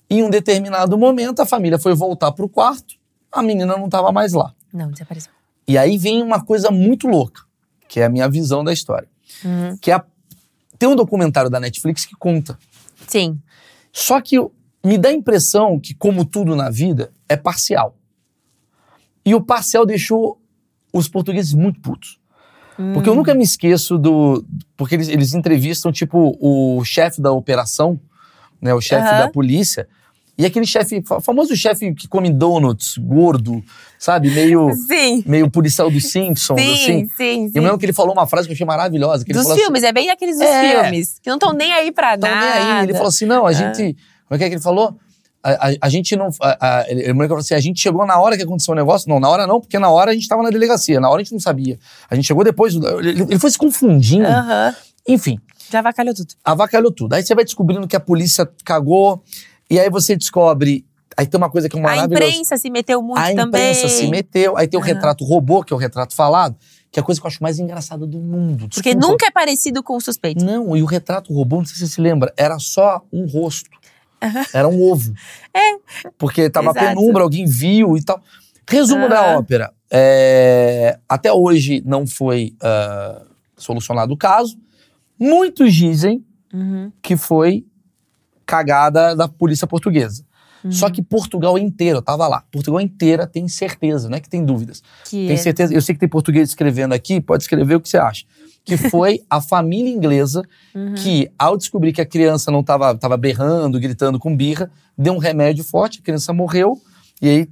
E em um determinado momento, a família foi voltar pro quarto, a menina não estava mais lá. Não, desapareceu. E aí vem uma coisa muito louca, que é a minha visão da história. Uhum. Que é a- tem um documentário da Netflix que conta Sim. Só que me dá a impressão que, como tudo na vida, é parcial. E o parcial deixou os portugueses muito putos. Porque eu nunca me esqueço do. Porque eles, eles entrevistam, tipo, o chefe da operação, né? O chefe Aham. da polícia. E aquele chefe, fa- famoso chefe que come donuts, gordo, sabe? Meio, Sim. meio policial dos Simpsons, Sim, assim. sim, E sim. eu lembro que ele falou uma frase que eu achei maravilhosa. Que ele Dos falou assim, filmes, é bem aqueles dos É. filmes. Que não estão nem aí pra nada. nem aí. Ele falou assim: não, a gente. Como é que é que ele falou? A, a- a gente não. A, a, ele, falou assim: a gente chegou na hora que aconteceu o negócio. Não, na hora não, porque na hora a gente tava na delegacia. Na hora a gente não sabia. A gente chegou depois. Ele, ele foi se confundindo. Aham. Enfim, Já avacalhou tudo. avacalhou tudo. Aí você vai descobrindo que a polícia cagou. E aí você descobre. Aí tem uma coisa que é A maravilhosa. imprensa se meteu muito A também. imprensa se meteu. Aí tem o retrato robô, que é o retrato falado, que é a coisa que eu acho mais engraçada do mundo. Porque Desculpa. nunca é parecido com o suspeito. Não, e o retrato robô, não sei se você se lembra, era só um rosto. Era um ovo. É. Porque tava Exato. penumbra, alguém viu e tal. Resumo da Aham. ópera. é, até hoje não foi ah, solucionado o caso. Muitos dizem Uhum. que foi cagada da polícia portuguesa. Uhum. Só que Portugal inteiro, eu tava lá. Portugal inteira tem certeza, não é que tem dúvidas. Que Tem é- certeza, eu sei que tem português escrevendo aqui, pode escrever o que você acha. Que foi a família inglesa Uhum. que, ao descobrir que a criança não estava tava berrando, gritando com birra, deu um remédio forte, a criança morreu, e aí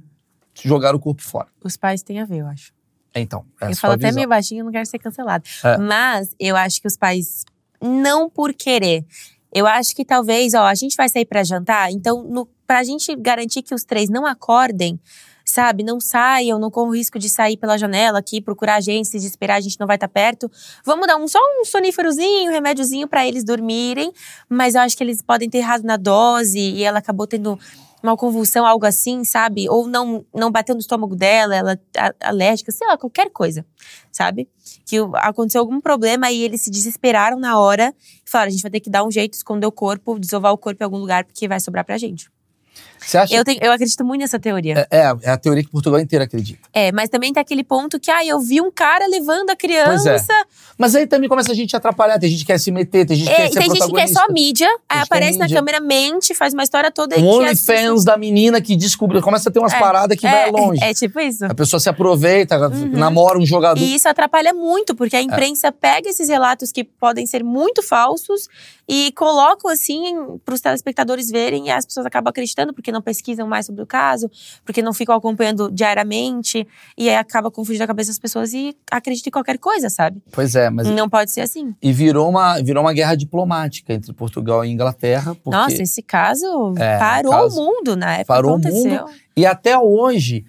jogaram o corpo fora. Os pais têm a ver, eu acho. Então, essa eu falo até meio baixinho, eu não quero ser cancelado. É. Mas eu acho que os pais, não por querer. Eu acho que talvez, ó, a gente vai sair pra jantar, então, no, pra gente garantir que os três não acordem, sabe, não saiam, não corram o risco de sair pela janela aqui, procurar a gente, se desesperar, a gente não vai estar perto. Vamos dar um, só um soníferozinho, um remédiozinho pra eles dormirem, mas eu acho que eles podem ter errado na dose e ela acabou tendo uma convulsão, algo assim, sabe? Ou não, não bateu no estômago dela, ela a- alérgica, sei lá, qualquer coisa, sabe? Que aconteceu algum problema e eles se desesperaram na hora e falaram: a gente vai ter que dar um jeito, esconder o corpo, desovar o corpo em algum lugar, porque vai sobrar pra gente. Você acha Eu, tenho, eu acredito muito nessa teoria. É, é, é a teoria que Portugal inteira acredita. É, mas também tem aquele ponto que, ah, eu vi um cara levando a criança. Mas aí também começa a gente a atrapalhar, tem gente que quer se meter, tem gente que É, quer ser tem gente que quer só mídia, aí aparece na mídia. câmera, mente, faz uma história toda Um OnlyFans da menina que descobre, começa a ter umas É, paradas que vai é, longe. É tipo isso. A pessoa se aproveita, Uhum. namora um jogador. E isso atrapalha muito, porque É. a imprensa pega esses relatos que podem ser muito falsos e colocam assim para os telespectadores verem e as pessoas acabam acreditando porque não pesquisam mais sobre o caso, porque não ficam acompanhando diariamente e aí acaba confundindo a cabeça das pessoas e acreditam em qualquer coisa, sabe? Pois é, mas Não pode ser assim. E virou uma, virou uma guerra diplomática entre Portugal e Inglaterra. Porque, Nossa, esse caso É, parou caso- o mundo na época. parou o que aconteceu. E até hoje,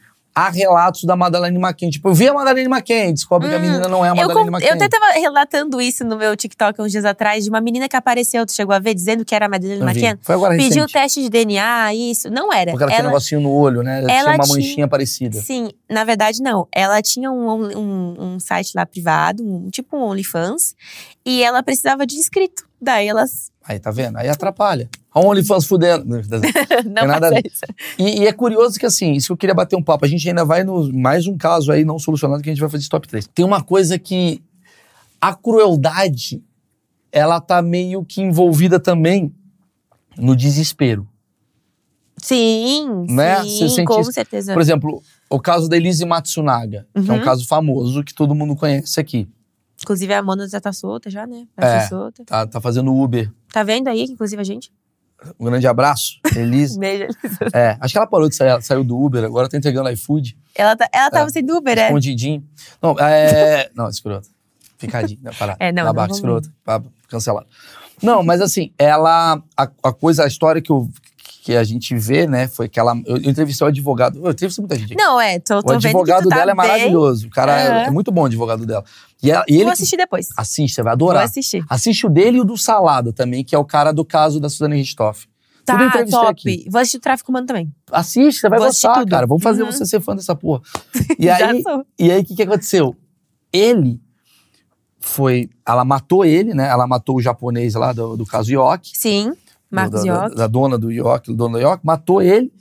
há relatos da Madeleine McCann. Tipo, eu vi a Madeleine McCann, descobre que a Hum, menina não é a Eu, com- McCann. eu até tava relatando isso no meu TikTok uns dias atrás, de uma menina que apareceu, tu chegou a ver, dizendo que era a Eu vi. McCann. Foi agora Pediu recente. teste de DNA, isso. Não era. Porque ela, tinha um negocinho no olho, né? Ela, ela tinha uma tinha- manchinha parecida. Sim, na verdade não. Ela tinha um, um, um site lá privado, um, tipo um OnlyFans, e ela precisava de inscrito. Daí elas. Aí, tá vendo? Aí atrapalha. A OnlyFans fudendo. não nada a faça ver. isso. E, e é curioso que, assim, isso que eu queria bater um papo. A gente ainda vai no mais um caso aí não solucionado que a gente vai fazer esse top 3. Tem uma coisa que a crueldade, ela tá meio que envolvida também no desespero. Sim, Né? Sim, com isso? certeza. Por exemplo, o caso da Elise Matsunaga, que é um Uhum. caso famoso que todo mundo conhece aqui. Inclusive a Mona já tá solta já, né? Vai É. ser solta. Tá, tá fazendo Uber. Tá vendo aí, inclusive a gente? Um grande abraço, Elise. Beijo. é, acho que ela parou de sair, ela saiu do Uber, agora tá entregando iFood. Ela, tá, ela tava sendo Uber, é? Escondidinho. Não, é. não, escroto. Ficadinho. Não, parar. É, não, vamos escroto. Cancelado. Não, mas assim, ela. A, a coisa, a história que, eu, que a gente vê, né, foi que ela. Eu, eu entrevistei o advogado. Eu entrevistei muita gente aqui. Não, é, tô, o tô vendo que advogado tá dela é bem. maravilhoso. O cara é, Aham. é muito bom o advogado dela. E, ela, e. Vou assistir depois. Assiste, você vai Vou adorar. assistir. Assiste o dele e o do Salado também, que é o cara do caso da Suzane. Tudo eu Tá, top. aqui. Vou assistir o Tráfico Humano também. Assiste, você vai Vou gostar, cara. Vamos fazer Uhum. você ser fã dessa porra. E Já aí, e aí, o que, que aconteceu? Ele foi. Ela matou ele, né? Ela matou o japonês lá do, do caso Yoki. Sim, Marcos do- da, York. da dona do Yoki, do dono do Yoki, matou ele.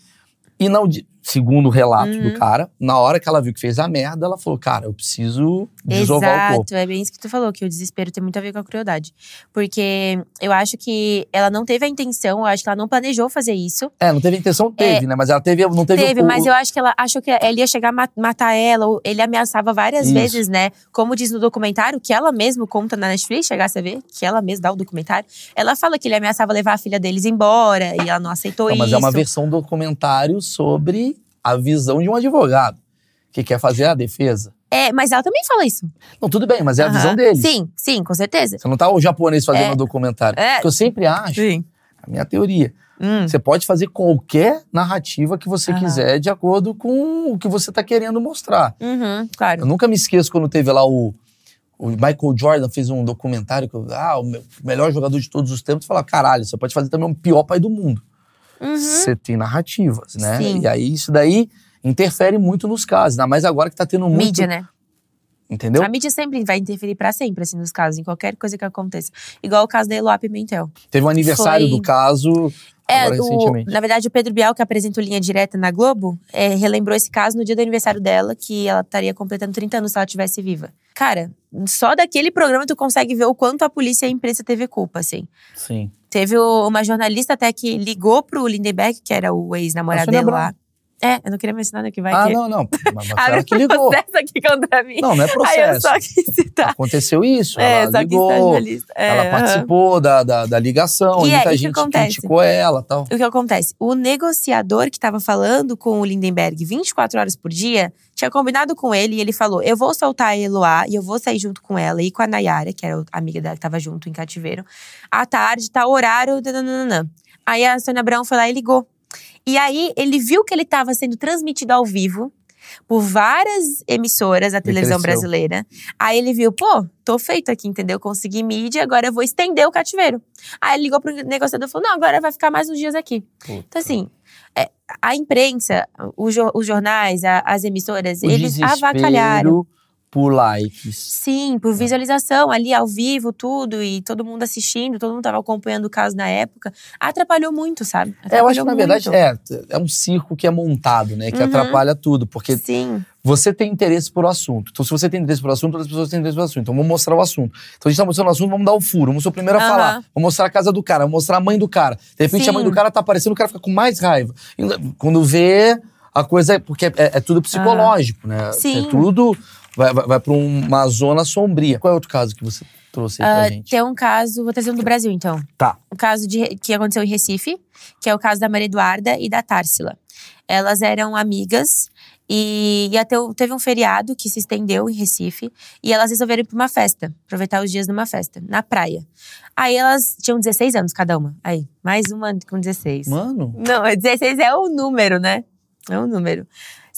E não. Segundo o relato Uhum. do cara, na hora que ela viu que fez a merda, ela falou: Cara, eu preciso desovar o corpo. Exato, é bem isso que tu falou, que o desespero tem muito a ver com a crueldade. Porque eu acho que ela não teve a intenção, eu acho que ela não planejou fazer isso. É, não teve intenção, teve, né? Mas ela teve, não teve, Teve, o, mas eu acho que ela achou que ele ia chegar a ma- matar ela, ou ele ameaçava várias Isso. vezes, né? Como diz no documentário, que ela mesma conta na Netflix, chegasse a ver, que ela mesma dá o documentário. Ela fala que ele ameaçava levar a filha deles embora, e ela não aceitou Não, mas isso. é uma versão documentário sobre a visão de um advogado que quer fazer a defesa. É, mas ela também fala isso. Não, tudo bem, mas é a visão deles. Sim, sim, com certeza. Você não tá o japonês fazendo É. o documentário. É. Porque eu sempre acho, Sim. a minha teoria, Hum. você pode fazer qualquer narrativa que você Aham. quiser de acordo com o que você tá querendo mostrar. Uhum, claro. Eu nunca me esqueço quando teve lá o, o Michael Jordan fez um documentário que eu- ah, o me- melhor jogador de todos os tempos, fala, caralho, você pode fazer também um pior pai do mundo. Uhum. Você tem narrativas, né? Sim. E aí isso daí interfere muito nos casos, ainda mais agora que tá tendo muito, Mídia, né? entendeu? A mídia sempre vai interferir pra sempre, assim, nos casos, em qualquer coisa que aconteça. Igual o caso da Eloá Pimentel. Teve um aniversário Foi- do caso agora É, o, recentemente. na verdade, o Pedro Bial, que apresenta o Linha Direta na Globo, é, relembrou esse caso no dia do aniversário dela, que ela estaria completando 30 anos se ela estivesse viva. Cara, só daquele programa tu consegue ver o quanto a polícia e a imprensa teve culpa, assim. Sim. Teve o- uma jornalista até que ligou pro Lindenberg, que era o ex-namorado dela lá. É, eu não queria mencionar né, que vai Ah, que... não, não. Mas Abre que ligou. processo aqui contra mim. Não, não é Aí eu processo. só quis citar. Aconteceu isso. É, ela ligou. É, ela participou da, da, da ligação, E é, muita que gente acontece? criticou ela tal. O que acontece? O negociador que estava falando com o Lindenberg 24 horas por dia tinha combinado com ele e ele falou: Eu vou soltar a Eloá e eu vou sair junto com ela e com a Nayara, que era a amiga dela que estava junto em cativeiro, à tarde, tá horário. nananana. Aí a Sônia Abrão foi lá e ligou. E aí ele viu que ele estava sendo transmitido ao vivo por várias emissoras da televisão brasileira. Aí ele viu, pô, tô feito aqui, entendeu? Consegui mídia, agora eu vou estender o cativeiro. Aí ele ligou pro negociador e falou: não, agora vai ficar mais uns dias aqui. Então, assim, é, a imprensa, o jo- os jornais, a- as emissoras, O eles avacalharam. Por likes. Sim, por visualização, ali ao vivo, tudo, e todo mundo assistindo, todo mundo tava acompanhando o caso na época. Atrapalhou muito, sabe? É, eu acho que na Atrapalhou verdade é, é um circo que é montado, né? Que Uhum. atrapalha tudo. Porque Sim, você tem interesse por assunto. Então, se você tem interesse por assunto, outras pessoas têm interesse por assunto. Então, vamos mostrar o assunto. Então, a gente tá mostrando o assunto, vamos dar o furo. Vamos ser o primeiro a Aham. falar. Vamos mostrar a casa do cara, vamos mostrar a mãe do cara. De repente, Sim. a mãe do cara tá aparecendo, o cara fica com mais raiva. E Quando vê, a coisa é. Porque é, é tudo psicológico, né? Sim. É tudo. Vai, vai, vai pra uma zona sombria. Qual é outro caso que você trouxe aí pra Ah, gente? tem um caso, vou trazer um do Brasil então. Tá. Um caso de, que aconteceu em Recife, que é o caso da Maria Eduarda e da Társila. Elas eram amigas e ia ter, teve um feriado que se estendeu em Recife e elas resolveram ir pra uma festa, aproveitar os dias numa festa, na praia. Aí elas tinham 16 anos cada uma. Aí, mais uma com 16. Mano. Não, 16 é o número, né? É o número.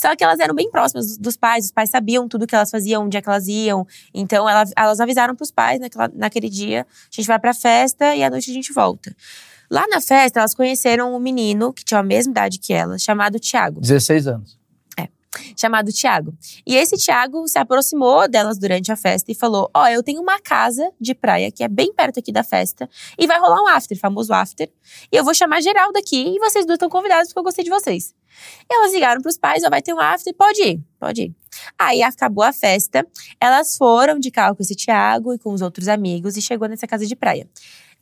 Só que elas eram bem próximas dos- pais, os pais sabiam tudo que elas faziam, onde é que elas iam. Então ela- elas avisaram pros pais naquela, naquele dia: a gente vai pra festa e à noite a gente volta. Lá na festa, elas conheceram um menino que tinha a mesma idade que elas, chamado Tiago. 16 anos. Chamado Tiago. E esse Tiago se aproximou delas durante a festa e falou: Ó, eu tenho uma casa de praia que é bem perto aqui da festa e vai rolar um after, famoso after. E eu vou chamar geral daqui e vocês duas estão convidadas porque eu gostei de vocês. E elas ligaram pros pais: Ó, vai ter um after, pode ir, pode ir. Aí acabou a festa, elas foram de carro com esse Tiago e com os outros amigos e chegou nessa casa de praia.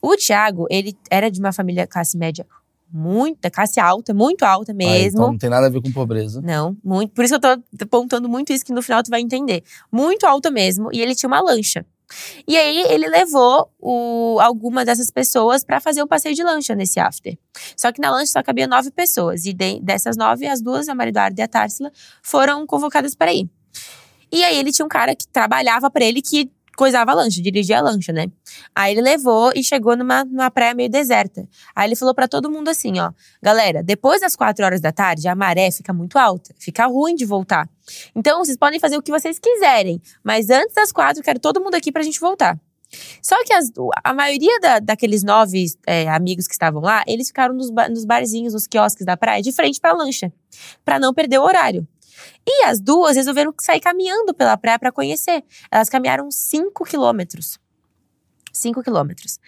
O Tiago, ele era de uma família classe média muito, classe alta, muito alta Ah, mesmo. então não tem nada a ver com pobreza. Não, muito. Por isso que eu tô apontando muito isso que no final tu vai entender. Muito alta mesmo. E ele tinha uma lancha. E aí ele levou o, algumas dessas pessoas pra fazer o passeio de lancha nesse after. Só que na lancha só cabia nove pessoas. E de- dessas nove, as duas, a Maria Eduarda e a Társila, foram convocadas para ir. E aí ele tinha um cara que trabalhava pra ele que coisava a lancha, dirigia a lancha, né? Aí ele levou e chegou numa, numa praia meio deserta. Aí ele falou pra todo mundo assim, ó. Galera, depois das quatro horas da tarde, a maré fica muito alta. Fica ruim de voltar. Então, vocês podem fazer o que vocês quiserem. Mas antes das quatro, quero todo mundo aqui pra gente voltar. Só que as- a maioria da- daqueles nove é, amigos que estavam lá, eles ficaram nos, nos barzinhos, nos quiosques da praia, de frente pra lancha. Pra não perder o horário. E as duas resolveram sair caminhando pela praia pra conhecer. Elas caminharam cinco quilômetros. 5 quilômetros.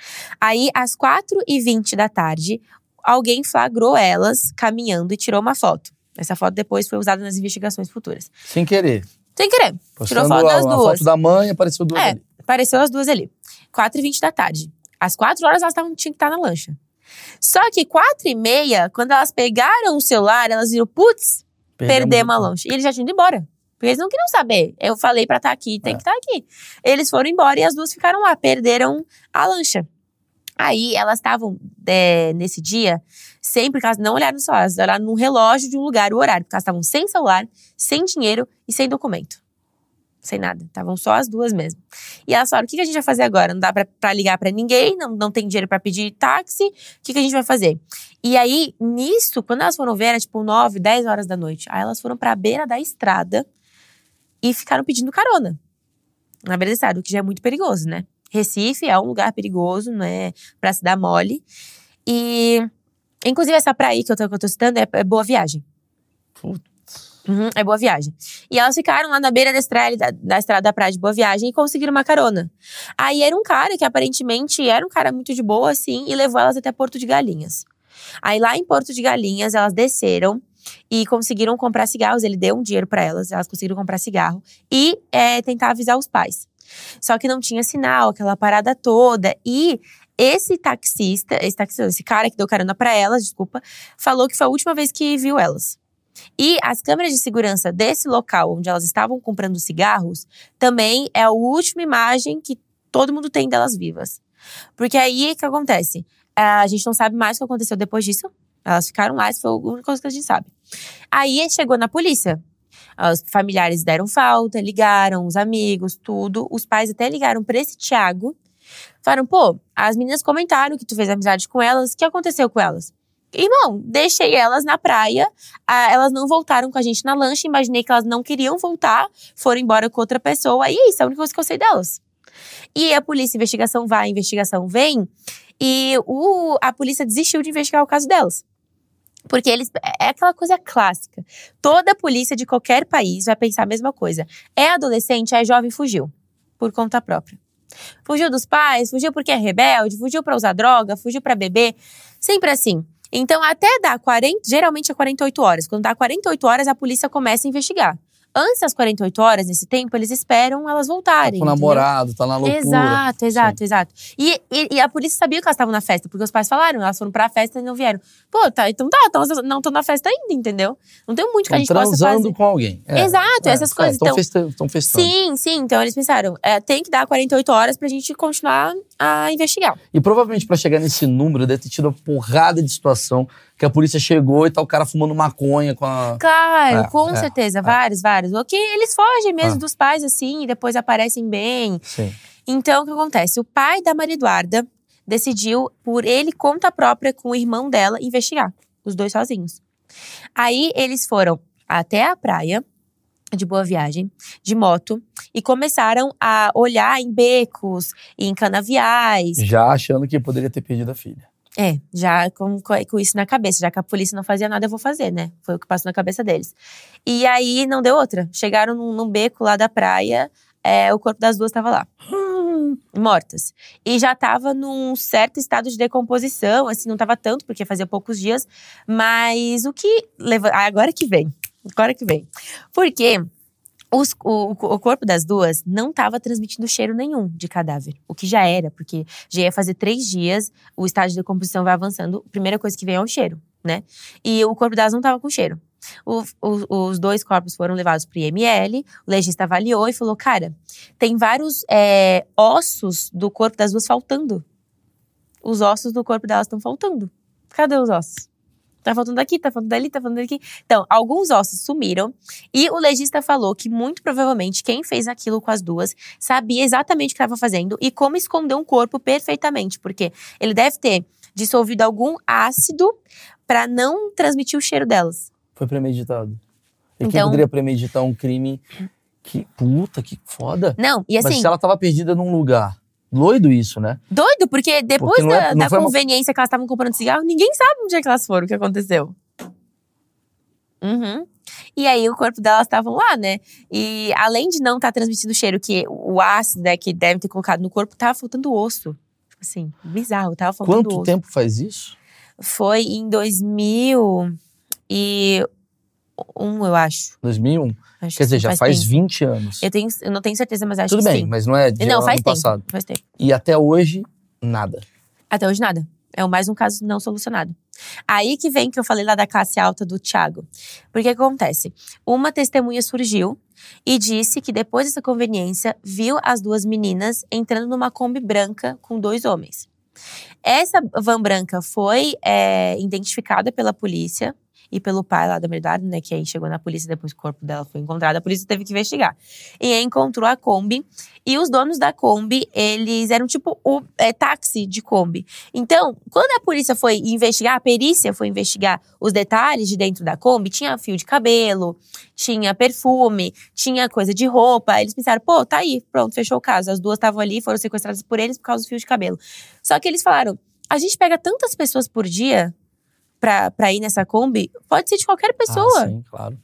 Aí, às 4 e 20 da tarde, alguém flagrou elas caminhando e tirou uma foto. Essa foto depois foi usada nas investigações futuras. Sem querer. Sem querer. Tirou Postando foto a- das duas. foto da mãe, apareceu duas É, ali. apareceu as duas ali. 4h20 da tarde. Às 4 horas elas tavam, tinham que estar na lancha. Só que 4 e meia, quando elas pegaram o celular, elas viram, putz, perdemos a. E eles já tinham ido embora. Porque eles não queriam saber. Eu falei pra estar aqui, tem É. que estar aqui. Eles foram embora e as duas ficaram lá, perderam a lancha. Aí elas estavam é, nesse dia, sempre que elas não olharam no celular, elas olharam no relógio de um lugar, o horário, porque elas estavam sem celular, sem dinheiro e sem documento. Sem nada. Estavam só as duas mesmo. E elas falaram: o que, a gente vai fazer agora? Não dá pra, pra ligar pra ninguém, não, não tem dinheiro pra pedir táxi. O que, que a gente vai fazer? E aí, nisso, quando elas foram ver, era tipo 9, 10 horas da noite. Aí elas foram pra beira da estrada e ficaram pedindo carona. Na beira da estrada, o que já é muito perigoso, né? Recife é um lugar perigoso, não é pra se dar mole. E, inclusive, essa praia que eu tô, que eu tô citando é, é Boa Viagem. Putz. Uhum, é Boa Viagem. E elas ficaram lá na beira da estrada, da, da estrada da praia de Boa Viagem e conseguiram uma carona. Aí era um cara que aparentemente era um cara muito de boa, assim, e levou elas até Porto de Galinhas. Aí lá em Porto de Galinhas, elas desceram e conseguiram comprar cigarros. Ele deu um dinheiro pra elas, elas conseguiram comprar cigarro e é, tentar avisar os pais. Só que não tinha sinal, aquela parada toda. E esse taxista, esse taxista, esse cara que deu carona pra elas, desculpa, falou que foi a última vez que viu elas. E as câmeras de segurança desse local onde elas estavam comprando cigarros também é a última imagem que todo mundo tem delas vivas. Porque aí o que acontece? A gente não sabe mais o que aconteceu depois disso. Elas ficaram lá, isso foi a única coisa que a gente sabe. Aí chegou na polícia. Os familiares deram falta, ligaram, os amigos, tudo. Os pais até ligaram pra esse Thiago. Falaram, pô, as meninas comentaram que tu fez amizade com elas. O que aconteceu com elas? Irmão, deixei elas na praia. ah, elas não voltaram com a gente na lancha. Imaginei que elas não queriam voltar. Foram embora com outra pessoa. E é isso, é a única coisa que eu sei delas. E a polícia, a investigação vai, a investigação vem. E o, a polícia desistiu de investigar o caso delas. Porque eles. É aquela coisa clássica. Toda polícia de qualquer país vai pensar a mesma coisa. É adolescente, é jovem, fugiu. Por conta própria. Fugiu dos pais, fugiu porque é rebelde, fugiu pra usar droga, fugiu pra beber. Sempre assim. Então, até dar 40, geralmente é 48 horas. Quando dá 48 horas, a polícia começa a investigar. Antes das 48 horas, nesse tempo, eles esperam elas Tá voltarem. com o namorado, tá na loucura. Exato, exato, exato. E, e, e a polícia sabia que elas estavam na festa, porque os pais falaram, elas foram pra festa e não vieram. Pô, tá, então tá, então elas não estão na festa ainda, entendeu? Não tem muito que a gente possa transando fazer. com alguém. É, Exato, essas coisas. Estão Então, festando. Sim, sim. Então eles pensaram, é, tem que dar 48 horas pra gente continuar a investigar. E provavelmente pra chegar nesse número, deve ter tido uma porrada de situação que a polícia chegou e tá o cara fumando maconha com a. Claro, É, com é, certeza, é. vários, vários. O que eles fogem mesmo É. dos pais, assim, e depois aparecem bem. Sim. Então, o que acontece? O pai da Maria Eduarda decidiu, por ele, conta própria, com o irmão dela, investigar. Os dois sozinhos. Aí, eles foram até a praia, de Boa Viagem, de moto, e começaram a olhar em becos, em canaviais. Já achando que poderia ter perdido a filha. É, já com, com isso na cabeça, já que a polícia não fazia nada, eu vou fazer, né? Foi o que passou na cabeça deles. E aí, não deu outra. Chegaram num, num beco lá da praia, é, o corpo das duas estava lá. mortas. E já estava num certo estado de decomposição, assim, não estava tanto, porque fazia poucos dias, mas o que leva. ah, Agora que vem. Agora que vem. Porque os- o, o corpo das duas não estava transmitindo cheiro nenhum de cadáver. O que já era, porque já ia fazer três dias, o estágio de decomposição vai avançando, a primeira coisa que vem é o cheiro, né? E o corpo delas não estava com cheiro. O- o- os dois corpos foram levados para o IML, o legista avaliou e falou: cara, tem vários é, ossos do corpo das duas faltando. Os ossos do corpo delas estão faltando. Cadê os ossos? Tá faltando aqui, tá faltando ali, tá faltando aqui. Então, alguns ossos sumiram. E o legista falou que muito provavelmente quem fez aquilo com as duas sabia exatamente o que estava fazendo e como esconder um corpo perfeitamente. Porque ele deve ter dissolvido algum ácido para não transmitir o cheiro delas. Foi premeditado. E quem Então- poderia premeditar um crime que. Puta, que foda. Não, e Mas assim, se ela tava perdida num lugar. Doido isso, né? doido, porque depois Porque é- da, foi uma- conveniência que elas estavam comprando cigarro, ninguém sabe onde é que elas foram, o que aconteceu. Uhum. E aí o corpo delas estavam lá, né? E além de não estar transmitindo cheiro, que o ácido né, que devem ter colocado no corpo, tava faltando osso. Tipo assim, bizarro, tava faltando Quanto osso. tempo faz isso? Foi em 2000 e Um, eu acho. 2001? Acho Quer que dizer, já faz tempo. 20 anos. Eu, tenho, eu não tenho certeza, mas acho Tudo que bem, sim. mas não é de não, ano faz tempo. passado. Faz tempo. E até hoje, nada. Até hoje nada. É mais um caso não solucionado. Aí que vem que eu falei lá da classe alta do Thiago. Porque o que acontece? Uma testemunha surgiu e disse que depois dessa conveniência viu as duas meninas entrando numa Kombi branca com dois homens. Essa van branca foi é, identificada pela polícia e pelo pai lá da verdade, né? Que aí chegou na polícia depois que o corpo dela foi encontrado. A polícia teve que investigar. E aí encontrou a Kombi. E os donos da Kombi, eles eram tipo o é, táxi de Kombi. Então, quando a polícia foi investigar, a perícia foi investigar os detalhes de dentro da Kombi, tinha fio de cabelo, tinha perfume, tinha coisa de roupa. Eles pensaram, pô, tá aí, pronto, fechou o caso. As duas estavam ali, foram sequestradas por eles por causa do fio de cabelo. Só que eles falaram, a gente pega tantas pessoas por dia pra, pra ir nessa Kombi, pode ser de qualquer pessoa. Ah, sim, claro.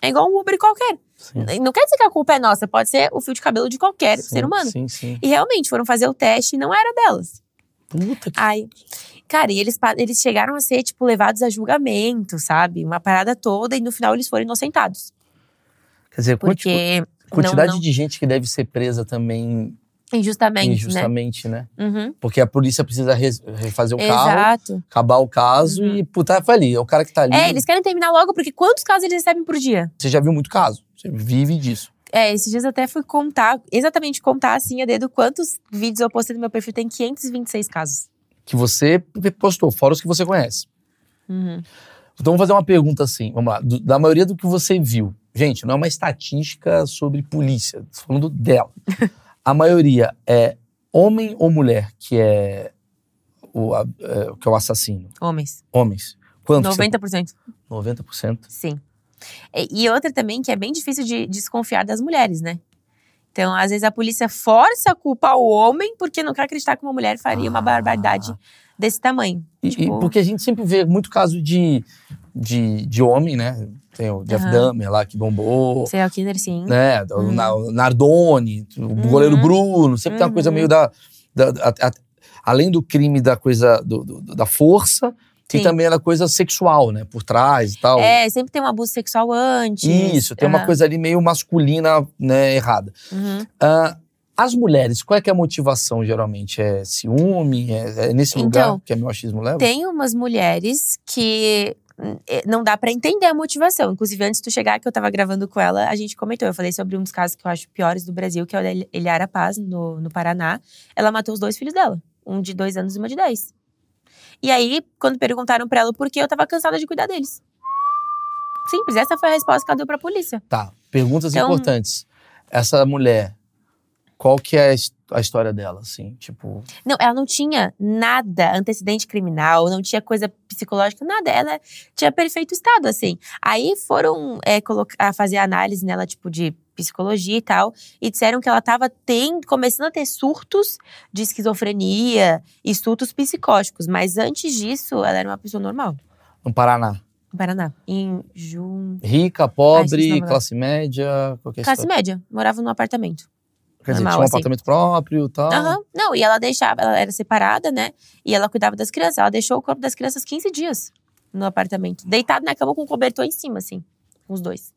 é igual um Uber qualquer. Sim. Não quer dizer que a culpa é nossa, pode ser o fio de cabelo de qualquer Sim, ser humano. Sim, sim. E realmente foram fazer o teste e não era delas. Puta que. Ai. Cara, e eles, eles chegaram a ser, tipo, levados a julgamento, sabe? Uma parada toda, e no final eles foram inocentados. Quer dizer, quanti- Porque. quantidade não, não, de gente que deve ser presa também Injustamente, injustamente, né? né? Uhum. Porque a polícia precisa refazer o carro, Exato. acabar o caso Uhum. e, puta, foi ali. É o cara que tá ali. É, eles querem terminar logo, porque quantos casos eles recebem por dia? Você já viu muito caso. Você vive disso. É, esses dias eu até fui contar, exatamente contar assim a dedo quantos vídeos eu postei no meu perfil. Tem 526 casos. Que você postou, fora os que você conhece. Uhum. Então, vamos fazer uma pergunta assim. Vamos lá. Do- da maioria do que você viu. Gente, não é uma estatística sobre polícia. Tô falando dela. a maioria é homem ou mulher que é o, a- é, que é o assassino? Homens. Homens. Quanto? 90%. 90%. Sim. E, outra também que é bem difícil de desconfiar das mulheres, né? Então, às vezes a polícia força a culpa ao homem porque não quer acreditar que uma mulher faria uma Ah. barbaridade desse tamanho. E, Tipo- e porque a gente sempre vê muito caso de, de, de homem, né? Tem o Jeff Aham. Dahmer lá que bombou. Serial killer, sim. né? O Uhum. O Nardoni, o goleiro Bruno, sempre tem uma coisa Uhum. meio da. da- da- a- além do crime da coisa do- do- da força, tem Sim. também a coisa sexual, né? Por trás e tal. É, sempre tem um abuso sexual antes. Isso, tem uma Aham. coisa ali meio masculina, né, errada. Uhum. Ah, as mulheres, qual é que é a motivação geralmente? É ciúme? É, é nesse lugar Então, que a meu achismo leva? Tem umas mulheres que hum, não dá pra entender a motivação. Inclusive, antes de tu chegar, que eu tava gravando com ela, a gente comentou. Eu falei sobre um dos casos que eu acho piores do Brasil, que é o da El- Eliara Paz, no, no Paraná. Ela matou os dois filhos dela. Um de dois anos e uma de dez. E aí, quando perguntaram pra ela por quê, eu tava cansada de cuidar deles. Simples, essa foi a resposta que ela deu pra polícia. Tá, perguntas Então- importantes. Essa mulher, qual que é a his- a história dela, assim? Tipo, Não, ela não tinha nada, antecedente criminal, não tinha coisa psicológica, nada. Ela tinha perfeito estado, assim. Aí foram é, colocar, a fazer análise nela, tipo, de psicologia e tal, e disseram que ela tava tendo, começando a ter surtos de esquizofrenia e surtos psicóticos. Mas antes disso, ela era uma pessoa normal. no Paraná. No Paraná. Em junho. Rica, pobre, classe média, qualquer Classe história. média. Morava num apartamento. Quer dizer, normal, tinha um assim. apartamento próprio e tal. Aham. Não, e ela deixava, ela era separada, né? E ela cuidava das crianças. Ela deixou o corpo das crianças 15 dias no apartamento. Deitado na cama com um cobertor em cima, assim. Com os dois.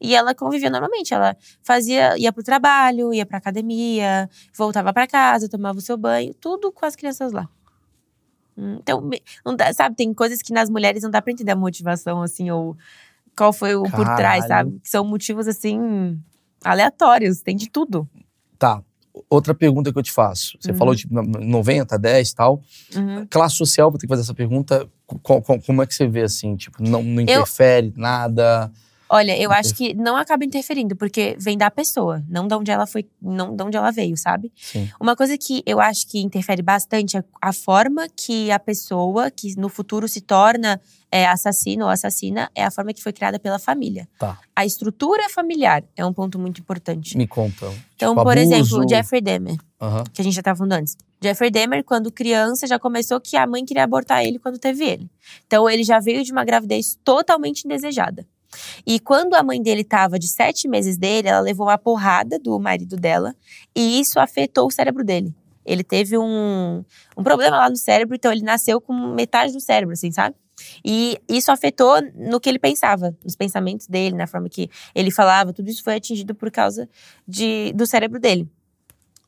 E ela convivia normalmente. Ela fazia, ia pro trabalho, ia pra academia, voltava pra casa, tomava o seu banho, tudo com as crianças lá. Hum, Então, dá- sabe, tem coisas que nas mulheres não dá pra entender a motivação, assim, ou qual foi o por trás, Caralho. sabe? Que são motivos, assim, aleatórios, tem de tudo. Tá. Outra pergunta que eu te faço. Você Uhum. falou, tipo, 90, 10 e tal. Uhum. Classe social, vou ter que fazer essa pergunta. Co- co- como é que você vê, assim? Tipo, não, não interfere nada? Olha, eu acho que não acaba interferindo, porque vem da pessoa, não de onde ela foi, não de onde ela veio, sabe? Sim. Uma coisa que eu acho que interfere bastante é a forma que a pessoa, que no futuro se torna é, assassino ou assassina, é a forma que foi criada pela família. Tá. A estrutura familiar é um ponto muito importante. Me conta. Então, Tipo, por abuso. exemplo, o Jeffrey Dahmer, Aham. que a gente já estava falando antes. Jeffrey Dahmer, quando criança, já começou que a mãe queria abortar ele quando teve ele. Então, ele já veio de uma gravidez totalmente indesejada. E quando a mãe dele estava de sete meses dele, ela levou uma porrada do marido dela e isso afetou o cérebro dele. Ele teve um, um problema lá no cérebro, então ele nasceu com metade do cérebro, assim, sabe? E isso afetou no que ele pensava, nos pensamentos dele, na forma que ele falava, tudo isso foi atingido por causa de, do cérebro dele.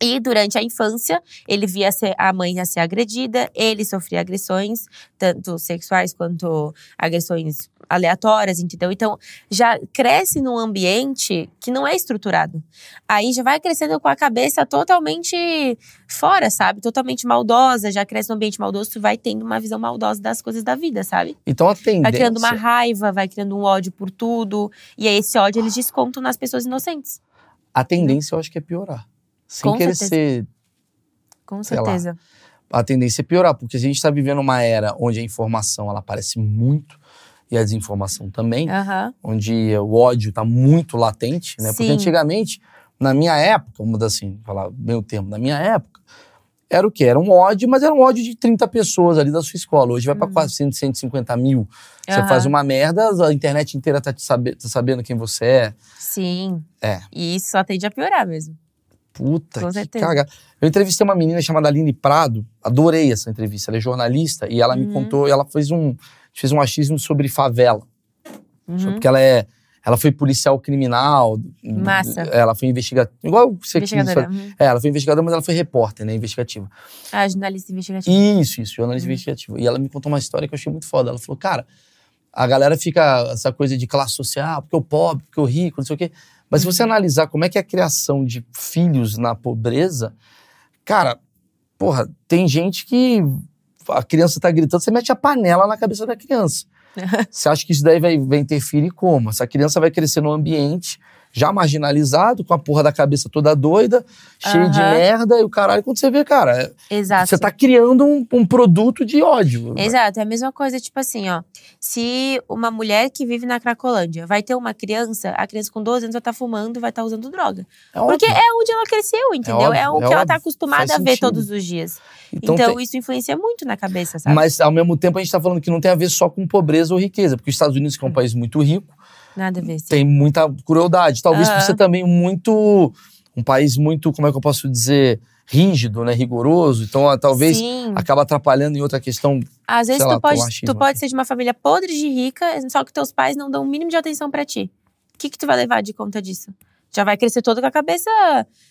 E durante a infância, ele via a mãe a ser agredida, ele sofria agressões, tanto sexuais quanto agressões aleatórias, entendeu? Então, já cresce num ambiente que não é estruturado. Aí já vai crescendo com a cabeça totalmente fora, sabe? Totalmente maldosa, já cresce num ambiente maldoso, tu vai tendo uma visão maldosa das coisas da vida, sabe? Então a tendência... Vai criando uma raiva, vai criando um ódio por tudo. E aí esse ódio eles descontam nas pessoas inocentes. A tendência eu acho que é piorar. Sem Com querer certeza. ser Com Sei lá. certeza. a tendência é piorar, porque a gente está vivendo uma era onde a informação ela aparece muito e a desinformação também, Aham. onde o ódio está muito latente, né? Porque Sim. antigamente, na minha época, vamos assim, falar meu termo, na minha época, era o quê? Era um ódio, mas era um ódio de 30 pessoas ali da sua escola. Hoje vai para 400, 150 mil. Você Uhum. Aham. faz uma merda, a internet inteira tá, te sabe- tá sabendo quem você é. Sim. É. E isso só tende a piorar mesmo. Puta Com que cagada. Eu entrevistei uma menina chamada Aline Prado, adorei essa entrevista. Ela é jornalista e ela me Uhum. contou, ela fez um, fez um achismo sobre favela. Uhum. Porque ela é. Ela foi policial criminal. Massa. Ela foi investigadora. Igual você Investigadora. Uhum. É, ela foi investigadora, mas ela foi repórter, né? Investigativa. Ah, jornalista investigativo. Isso, isso, jornalista Uhum. investigativo. E ela me contou uma história que eu achei muito foda. Ela falou, cara, a galera fica essa coisa de classe social, porque o pobre, porque o rico, não sei o quê. Mas se você analisar como é que é a criação de filhos na pobreza, cara, porra, tem gente que a criança tá gritando, você mete a panela na cabeça da criança. Você acha que isso daí vai, vai interferir como? Essa criança vai crescer num ambiente já marginalizado, com a porra da cabeça toda doida, cheia de Aham. merda, e o caralho, quando você vê, cara, é- Exato. você tá criando um, um produto de ódio. Exato, é a mesma coisa, tipo assim, ó. Se uma mulher que vive na Cracolândia vai ter uma criança, a criança com 12 anos vai estar fumando, vai estar usando droga. É Porque óbvio. é onde ela cresceu, entendeu? óbvio, É, o é que ela tá acostumada Faz a ver sentido. todos os dias. Então, Então, tem- isso influencia muito na cabeça, sabe? Mas ao mesmo tempo a gente tá falando que não tem a ver só com pobreza ou riqueza, porque os Estados Unidos, que é um país muito rico, Nada a ver. sim. tem muita crueldade. Talvez por Aham. ser também muito. Um país muito, como é que eu posso dizer? Rígido, né? Rigoroso. Então, ah, talvez Sim. acaba atrapalhando em outra questão. Às vezes tu, lá, pode, tu pode ser de uma família podre de rica, só que teus pais não dão o mínimo de atenção pra ti. O que, que tu vai levar de conta disso? Já vai crescer todo com a cabeça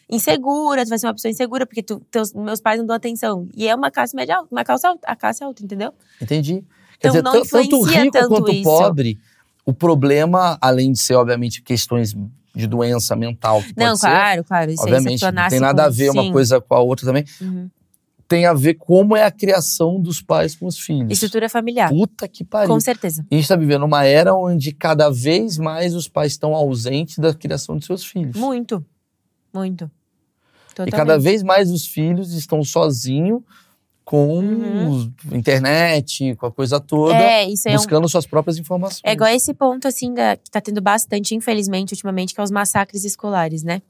insegura, tu vai ser uma pessoa insegura, porque tu, teus, meus pais não dão atenção. E é uma classe média alta, uma classe alta, a classe alta, entendeu? Entendi. Quer Então, dizer, não tan- tanto rico quanto isso. pobre, o problema, além de ser, obviamente, questões de doença mental, não, ser, claro, claro. Isso obviamente, não tem nada com- a ver uma sim. coisa com a outra também. Uhum. Tem a ver como é a criação dos pais com os filhos. Estrutura familiar, Puta que pariu. com certeza. A gente está vivendo uma era onde cada vez mais os pais estão ausentes da criação de seus filhos. Muito, muito. E Totalmente. cada vez mais os filhos estão sozinhos com Uhum. internet, com a coisa toda, É, isso aí é um, buscando suas próprias informações. É igual esse ponto, assim, da, que tá tendo bastante, infelizmente, ultimamente, que é os massacres escolares, né?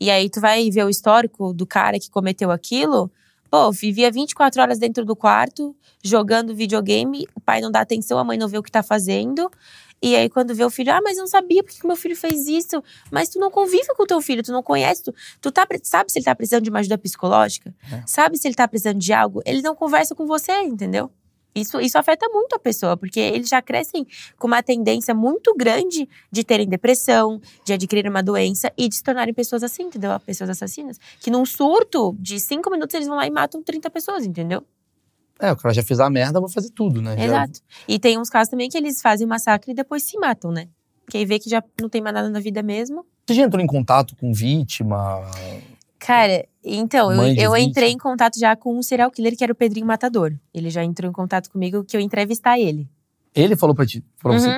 E aí tu vai ver o histórico do cara que cometeu aquilo. Pô, vivia 24 horas dentro do quarto, jogando videogame, o pai não dá atenção, a mãe não vê o que tá fazendo. E aí, quando vê o filho, ah, mas eu não sabia porque que meu filho fez isso. Mas tu não convive com o teu filho, tu não conhece. Tu, tu tá, sabe se ele tá precisando de uma ajuda psicológica? É. Sabe se ele tá precisando de algo? Ele não conversa com você, entendeu? Isso, isso afeta muito a pessoa, porque eles já crescem com uma tendência muito grande de terem depressão, de adquirir uma doença e de se tornarem pessoas assim, entendeu? Pessoas assassinas. Que num surto de cinco minutos eles vão lá e matam 30 pessoas, entendeu? É, o cara já fez a merda, vou fazer tudo, né? Já- Exato. E tem uns casos também que eles fazem o massacre e depois se matam, né? Que aí vê que já não tem mais nada na vida mesmo. Você já entrou em contato com vítima? Cara, então, eu, eu entrei em contato já com um serial killer que era o Pedrinho Matador. Ele já entrou em contato comigo que eu entrevistar ele. Ele falou pra ti, pra você?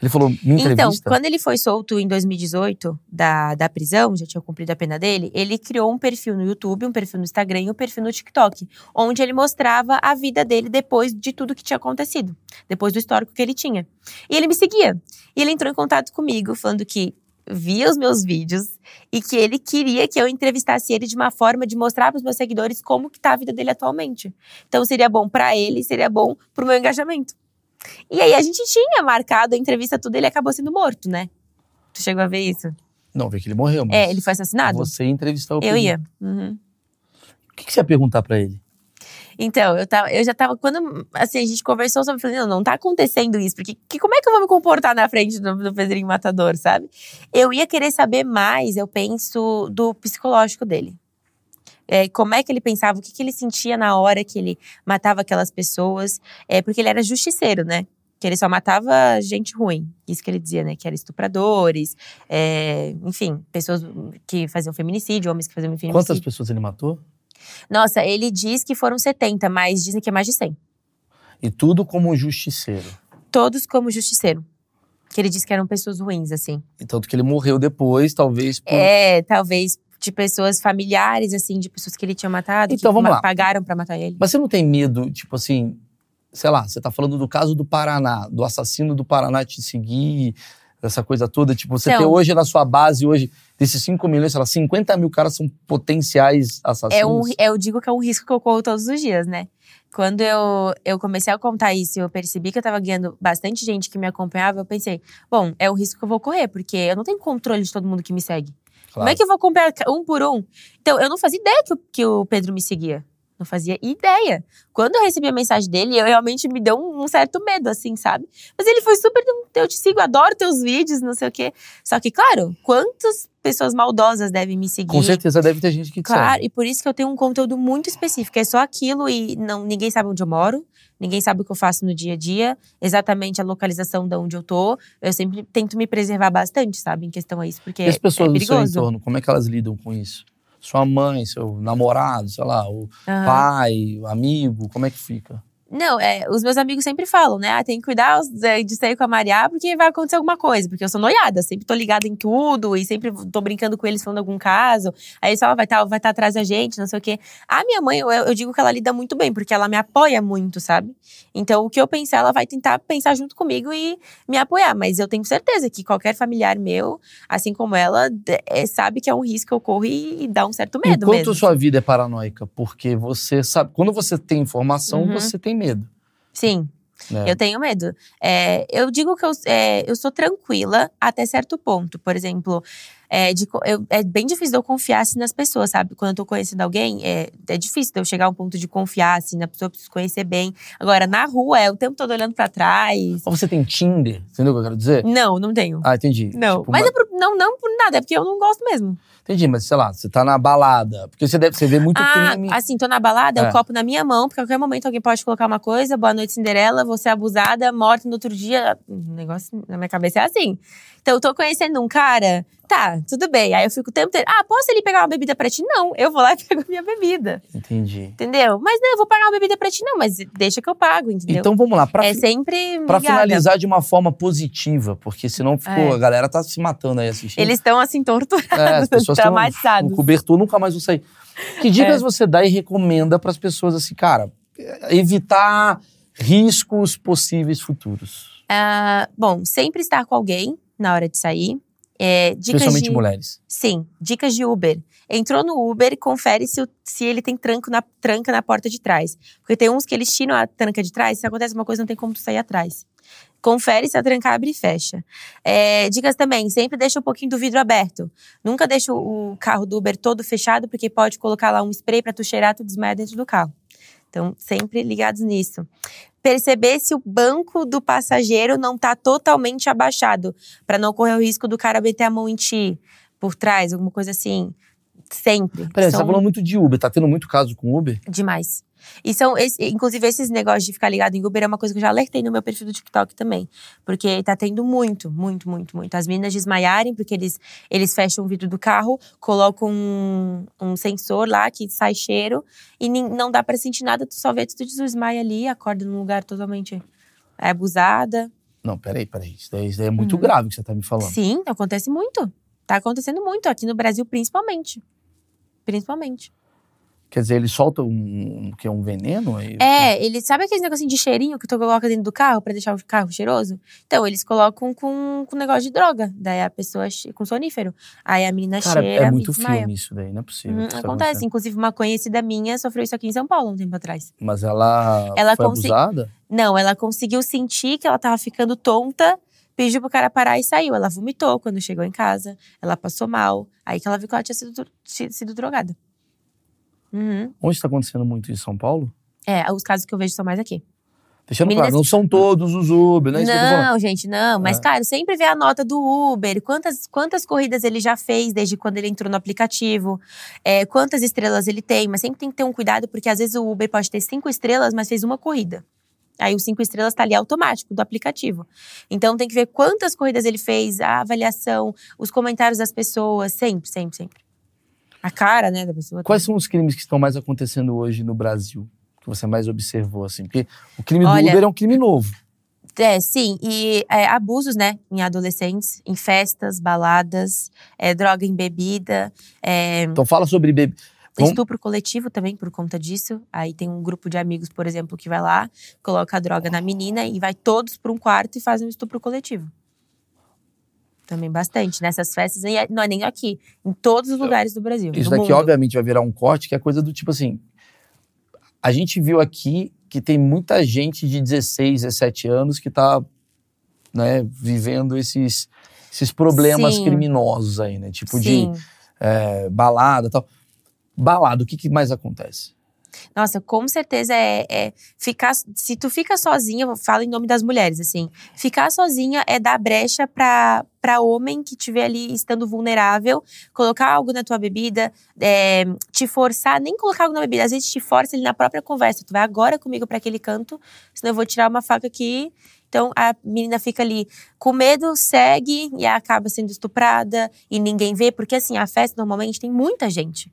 Ele falou, me Então, entrevista? quando ele foi solto em 2018 da, da prisão, já tinha cumprido a pena dele, ele criou um perfil no YouTube, um perfil no Instagram e um perfil no TikTok, onde ele mostrava a vida dele depois de tudo que tinha acontecido, depois do histórico que ele tinha. E ele me seguia. E ele entrou em contato comigo, falando que via os meus vídeos e que ele queria que eu entrevistasse ele de uma forma de mostrar para os meus seguidores como que tá a vida dele atualmente. Então seria bom para ele, seria bom pro meu engajamento. E aí a gente tinha marcado a entrevista tudo, ele acabou sendo morto, né? Tu chegou a ver isso? Não, vi que ele morreu, mas É, ele foi assassinado? você entrevistou o Eu ia. Uhum. que, que você ia perguntar pra ele? Então, eu, tava, eu já tava. Quando assim, a gente conversou sobre. Falei, não, não tá acontecendo isso. Porque que, como é que eu vou me comportar na frente do, do Pedrinho Matador, sabe? Eu ia querer saber mais, eu penso, do psicológico dele. É, como é que ele pensava, o que, que ele sentia na hora que ele matava aquelas pessoas. É, porque ele era justiceiro, né? que ele só matava gente ruim. Isso que ele dizia, né? Que eram estupradores, é, enfim, pessoas que faziam feminicídio, homens que faziam feminicídio. Quantas pessoas ele matou? Nossa, ele diz que foram 70, mas dizem que é mais de 100. E tudo como justiceiro. Todos como justiceiro. Que ele disse que eram pessoas ruins, assim. E tanto que ele morreu depois, talvez por... É, talvez de pessoas familiares, assim, de pessoas que ele tinha matado. Então, vamos lá. Pagaram pra matar ele. Mas você não tem medo, tipo assim, sei lá, você tá falando do caso do Paraná, do assassino do Paraná te seguir, essa coisa toda. Tipo, você Então- tem hoje na sua base, hoje, desses 5 milhões, sei lá, 50 mil caras são potenciais assassinos. É um, eu digo que é um risco que eu corro todos os dias, né? Quando eu, eu comecei a contar isso e eu percebi que eu tava ganhando bastante gente que me acompanhava, eu pensei, bom, é um risco que eu vou correr, porque eu não tenho controle de todo mundo que me segue. Como é que eu vou acompanhar um por um? Então, eu não fazia ideia que, o- que o Pedro me seguia. Não fazia ideia. Quando eu recebi a mensagem dele, eu realmente me deu um, um certo medo, assim, sabe? Mas ele foi super. Eu te sigo, adoro teus vídeos, não sei o quê. Só que, claro, quantas pessoas maldosas devem me seguir? Com certeza deve ter gente que Claro, segue. e por isso que eu tenho um conteúdo muito específico. É só aquilo e não, ninguém sabe onde eu moro, ninguém sabe o que eu faço no dia a dia, exatamente a localização de onde eu tô. Eu sempre tento me preservar bastante, sabe, em questão a isso, porque E as pessoas é do seu perigoso. entorno, como é que elas lidam com isso? Sua mãe, seu namorado, sei lá, o Aham. pai, o amigo, como é que fica? Não, é, os meus amigos sempre falam, né? Ah, tem que cuidar é, de sair com a Maria porque vai acontecer alguma coisa. Porque eu sou noiada, sempre tô ligada em tudo e sempre tô brincando com eles falando algum caso. Aí só vai estar vai estar atrás da gente, não sei o quê. A minha mãe, eu, eu digo que ela lida muito bem, porque ela me apoia muito, sabe? Então, o que eu pensar, ela vai tentar pensar junto comigo e me apoiar. Mas eu tenho certeza que qualquer familiar meu, assim como ela, é, sabe que é um risco que eu corro e, e dá um certo medo Enquanto mesmo. sua vida é paranoica, porque você sabe, quando você tem informação, Uhum. você tem medo. Sim. né? Eu tenho medo. É, eu digo que eu, é, eu sou tranquila até certo ponto. Por exemplo, é, de eu- é bem difícil de eu confiar assim, nas pessoas, sabe? Quando eu tô conhecendo alguém, é, é difícil de eu chegar a um ponto de confiar assim, na pessoa, preciso conhecer bem. Agora, na rua, é o tempo todo olhando pra trás. Ou você tem Tinder, entendeu o que eu quero dizer? Não, não tenho. Ah, entendi. Não, Tipo, mas uma- é por- não, não por nada, é porque eu não gosto mesmo. Entendi, mas sei lá, você tá na balada. Porque você deve você vê muito ah, crime. assim, tô na balada, É. o copo na minha mão, porque a qualquer momento alguém pode colocar uma coisa, boa noite, Cinderela, você é abusada, morta no outro dia. O negócio na minha cabeça é assim. Então, eu tô conhecendo um cara, tá, tudo bem. Aí eu fico o tempo inteiro, ah, posso ele pegar uma bebida pra ti? Não, eu vou lá e pego a minha bebida. Entendi. Entendeu? Mas não, eu vou pagar uma bebida pra ti, não, mas deixa que eu pago, entendeu? Então vamos lá, pra, é fi- sempre. pra finalizar de uma forma positiva, porque senão ficou, É. a galera tá se matando aí assistindo. Eles estão assim, torturados, É, as traumatizados. O cobertor nunca mais vão sair. Que dicas É. você dá e recomenda pras pessoas assim, cara, evitar riscos possíveis futuros? Ah, bom, sempre estar com alguém na hora de sair. É, dicas Especialmente de... mulheres. Sim, dicas de Uber. Entrou no Uber, confere se, se ele tem tranco na, tranca na porta de trás. Porque tem uns que eles tiram a tranca de trás, se acontece uma coisa, não tem como tu sair atrás. Confere se a tranca abre e fecha. É, dicas também, sempre deixa um pouquinho do vidro aberto. Nunca deixa o carro do Uber todo fechado, porque pode colocar lá um spray pra tu cheirar, tu desmaia dentro do carro. Então, sempre ligados nisso. Perceber se o banco do passageiro não tá totalmente abaixado, Pra não correr o risco do cara meter a mão em ti por trás, alguma coisa assim. Sempre. Peraí, você São tá falando muito de Uber, tá tendo muito caso com Uber? demais. E são, esse- inclusive, esses negócios de ficar ligado em Uber é uma coisa que eu já alertei no meu perfil do TikTok também. Porque tá tendo muito, muito, muito, muito. As meninas desmaiarem, porque eles, eles fecham o vidro do carro, colocam um, um sensor lá que sai cheiro e nin- não dá pra sentir nada, tu só vê, tu desmaia ali, acorda num lugar totalmente é, abusada. Não, peraí, peraí. Isso daí, isso daí é muito Uhum. grave que você tá me falando. Sim, acontece muito. Tá acontecendo muito, aqui no Brasil principalmente. Principalmente. Quer dizer, ele solta um, que é um veneno? aí? É, ele sabe aquele negocinho de cheirinho que tu coloca dentro do carro pra deixar o carro cheiroso? Então, eles colocam com, com negócio de droga. Daí a pessoa com sonífero. Aí a menina Cara, cheira é muito desmaia. filme isso daí, não é possível. Tá acontece. Inclusive, uma conhecida minha sofreu isso aqui em São Paulo um tempo atrás. Mas ela, Ela foi consi- abusada? Não, ela conseguiu sentir que ela tava ficando tonta, pediu pro cara parar e saiu. Ela vomitou quando chegou em casa, ela passou mal. Aí que ela viu que ela tinha sido, tinha sido drogada. Uhum. Onde está acontecendo muito? Em São Paulo? É, os casos que eu vejo são mais aqui. Deixando Meninas- claro, não são todos os Uber, né? Não, gente, não. Mas, É. cara, sempre vê a nota do Uber. Quantas, quantas corridas ele já fez desde quando ele entrou no aplicativo. é, quantas estrelas ele tem. Mas sempre tem que ter um cuidado, porque às vezes o Uber pode ter cinco estrelas, mas fez uma corrida. Aí os cinco estrelas tá ali automático do aplicativo. Então tem que ver quantas corridas ele fez, a avaliação, os comentários das pessoas. Sempre, sempre, sempre. A cara, né, da pessoa. Quais são os crimes que estão mais acontecendo hoje no Brasil? Que você mais observou, assim? Porque o crime do Olha- Uber é um crime novo. É, sim. E é, abusos, né, em adolescentes, em festas, baladas, é, droga em bebida, é, Então fala sobre. Vamos- estupro coletivo também por conta disso. Aí tem um grupo de amigos, por exemplo, que vai lá, coloca a droga na menina e vai todos para um quarto e fazem um estupro coletivo. Também bastante. Nessas festas, e é- não é nem aqui, em todos os lugares do Brasil. Isso do daqui, mundo. obviamente, vai virar um corte, que é coisa do tipo assim. A gente viu aqui que tem muita gente de 16, 17 anos que tá né, vivendo esses, esses problemas Sim. criminosos aí, né? Tipo de Sim. é, balada e tal. Balada, o que, que mais acontece? Nossa, com certeza é, é ficar. Se tu fica sozinha, eu falo em nome das mulheres, assim. Ficar sozinha é dar brecha pra, pra homem que estiver ali estando vulnerável, colocar algo na tua bebida, é, te forçar, nem colocar algo na bebida, às vezes te força ali na própria conversa. Tu vai agora comigo pra aquele canto, senão eu vou tirar uma faca aqui. Então a menina fica ali com medo, segue e acaba sendo estuprada e ninguém vê, porque assim, a festa normalmente tem muita gente.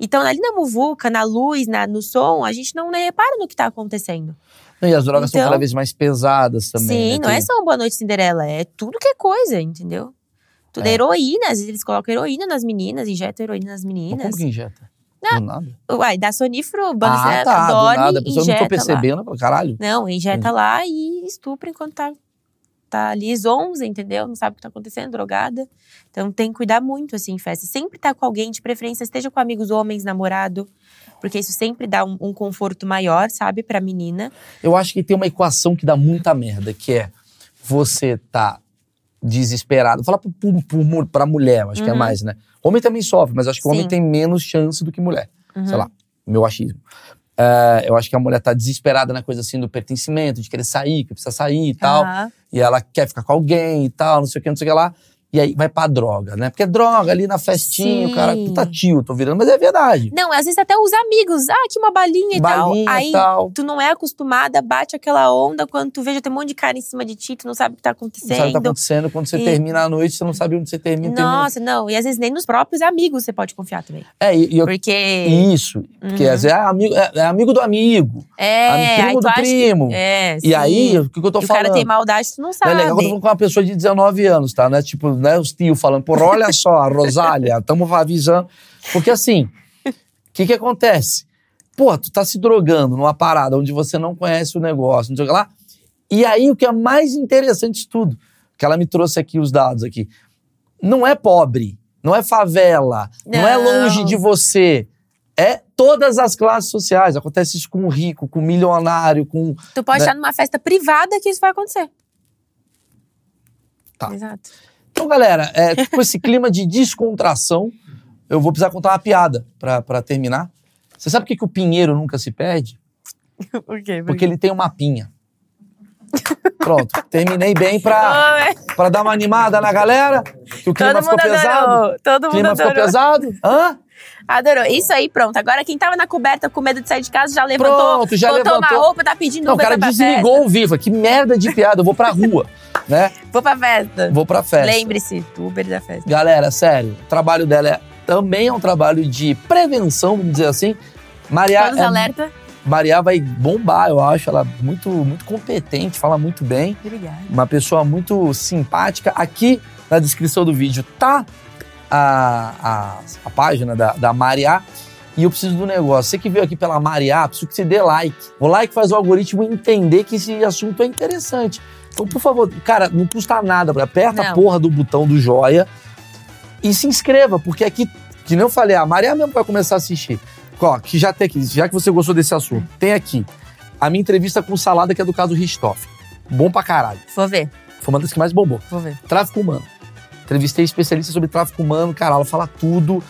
Então, ali na muvuca, na luz, na, no som, a gente não nem repara no que tá acontecendo. E as drogas são Então- cada vez mais pesadas também. Sim, né? não é Tem- só um Boa Noite Cinderela, é tudo que é coisa, entendeu? Tudo é. É. heroína, às vezes eles colocam heroína nas meninas, injetam heroína nas Mas meninas. como que injeta? Do nada. Uai, dá sonífero, Ah, ah, tá, do dorme, nada. A pessoa não tô lá. percebendo. falo, Caralho. Não, injeta Entendi. lá e estupra enquanto tá, tá ali zonza, entendeu? Não sabe o que tá acontecendo, drogada. Então tem que cuidar muito, assim, em festa. Sempre tá com alguém, de preferência, esteja com amigos homens, namorado. Porque isso sempre dá um, um conforto maior, sabe, pra menina. Eu acho que tem uma equação que dá muita merda, que é você tá desesperado. Fala pra, pra, pra mulher, acho que é Uhum. mais, né? Homem também sofre, mas acho que o homem Sim. tem menos chance do que mulher. Uhum. Sei lá, meu achismo. É, eu acho que a mulher tá desesperada na coisa assim do pertencimento, de querer sair, que precisa sair e tal. Aham. E ela quer ficar com alguém e tal, não sei o que, não sei o que lá. E aí vai pra droga, né? Porque droga ali na festinha, o cara, Sim. puta tio, tô virando, mas é verdade. Não, às vezes até os amigos. Ah, aqui uma balinha e Balinha tal. Aí e tal. tu não é acostumada, bate aquela onda. Quando tu veja, tem um monte de cara em cima de ti, tu não sabe o que tá Não acontecendo. sabe o que tá acontecendo. Quando você E- termina a noite, você não sabe onde você termina. termina. Nossa, não. E às vezes nem nos próprios amigos você pode confiar também. É, e, e eu Porque. Isso, porque Uhum. às vezes é amigo, é, é amigo do amigo, É, primo do acha que- primo. É, E sim. aí, o que, que eu tô E o falando? cara tem maldade, tu não Não sabe. é legal quando eu tô falando com uma pessoa de 19 anos, tá? Não é tipo, né, os tios falando, porra, olha só, a Rosália, estamos avisando. Porque assim, o que que acontece? Pô, tu tá se drogando numa parada onde você não conhece o negócio, não sei o que lá. E aí, o que é mais interessante de tudo, que ela me trouxe aqui os dados aqui, não é pobre, não é favela, não, é Não. longe de você. É todas as classes sociais. Acontece isso com o rico, com o milionário, com. Tu pode né? estar numa festa privada que isso vai acontecer. Tá. Exato. Então, galera, é, com esse clima de descontração, eu vou precisar contar uma piada pra, pra terminar. Você sabe por que, que o pinheiro nunca se perde? Por quê? Porque ele tem uma pinha. Pronto, terminei bem pra, pra dar uma animada na galera. Que o clima ficou pesado. Todo O mundo clima ficou adorou. pesado. Hã? Adorou. Isso aí, pronto. Agora quem tava na coberta com medo de sair de casa já levantou. Pronto, já botou levantou. uma roupa, tá pedindo Não, o cara desligou o vivo. Que merda de piada. Eu vou pra rua, né? Vou pra festa. Vou pra festa. Lembre-se, Uber da festa. Galera, sério, o trabalho dela é, também é um trabalho de prevenção, vamos dizer assim. Maria, Todos é, alerta. Maria vai bombar, eu acho. Ela é muito, muito competente, fala muito bem. Obrigada. Uma pessoa muito simpática. Aqui na descrição do vídeo tá a, a, a página da, da Maria. E eu preciso do negócio. Você que veio aqui pela Maria, preciso que você dê like. O like faz o algoritmo entender que esse assunto é interessante. Então, por favor, cara, não custa nada. Aperta a Não. porra do botão do joia e se inscreva, porque aqui, que nem eu falei, a Maria mesmo vai começar a assistir. Ó, que já tem aqui, já que você gostou desse assunto, tem aqui a minha entrevista com o Salada, que é do caso Ristoff. Bom pra caralho. Vou ver, Foi uma das que mais bombou. vou ver. Tráfico humano. Entrevistei especialista sobre tráfico humano, cara, ela fala tudo.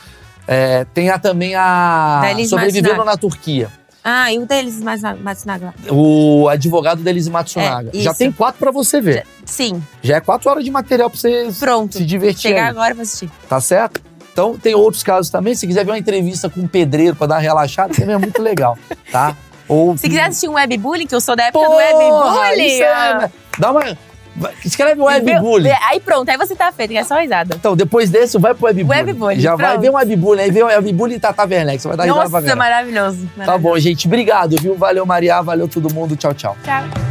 É, tem a, também a Sobrevivendo Matsunaga. na Turquia. Ah, e o deles, mais Matsunaga. O advogado deles Matsunaga. É, Já tem quatro pra você ver. Sim, Já é quatro horas de material pra você pronto. se divertir. Chegar aí, agora pra assistir. Tá certo? Então tem outros casos também. Se quiser ver uma entrevista com um pedreiro pra dar uma relaxada, também é muito legal, tá? Ou Se quiser assistir um webbullying, que eu sou da época do Porra, webbullying. isso é, né? Dá uma. Vai- Escreve webbullying. Aí pronto, aí você tá feito, é só risada. Então, depois desse, vai pro webbullying. Webbullying, Já vai pronto. ver um webbullying, aí vê o webbullying e Tata Werneck. Você vai dar risada pra Nossa, caramba. maravilhoso. Tá bom, gente. Obrigado, viu? Valeu, Maria. Valeu todo mundo. Tchau, tchau. Tchau.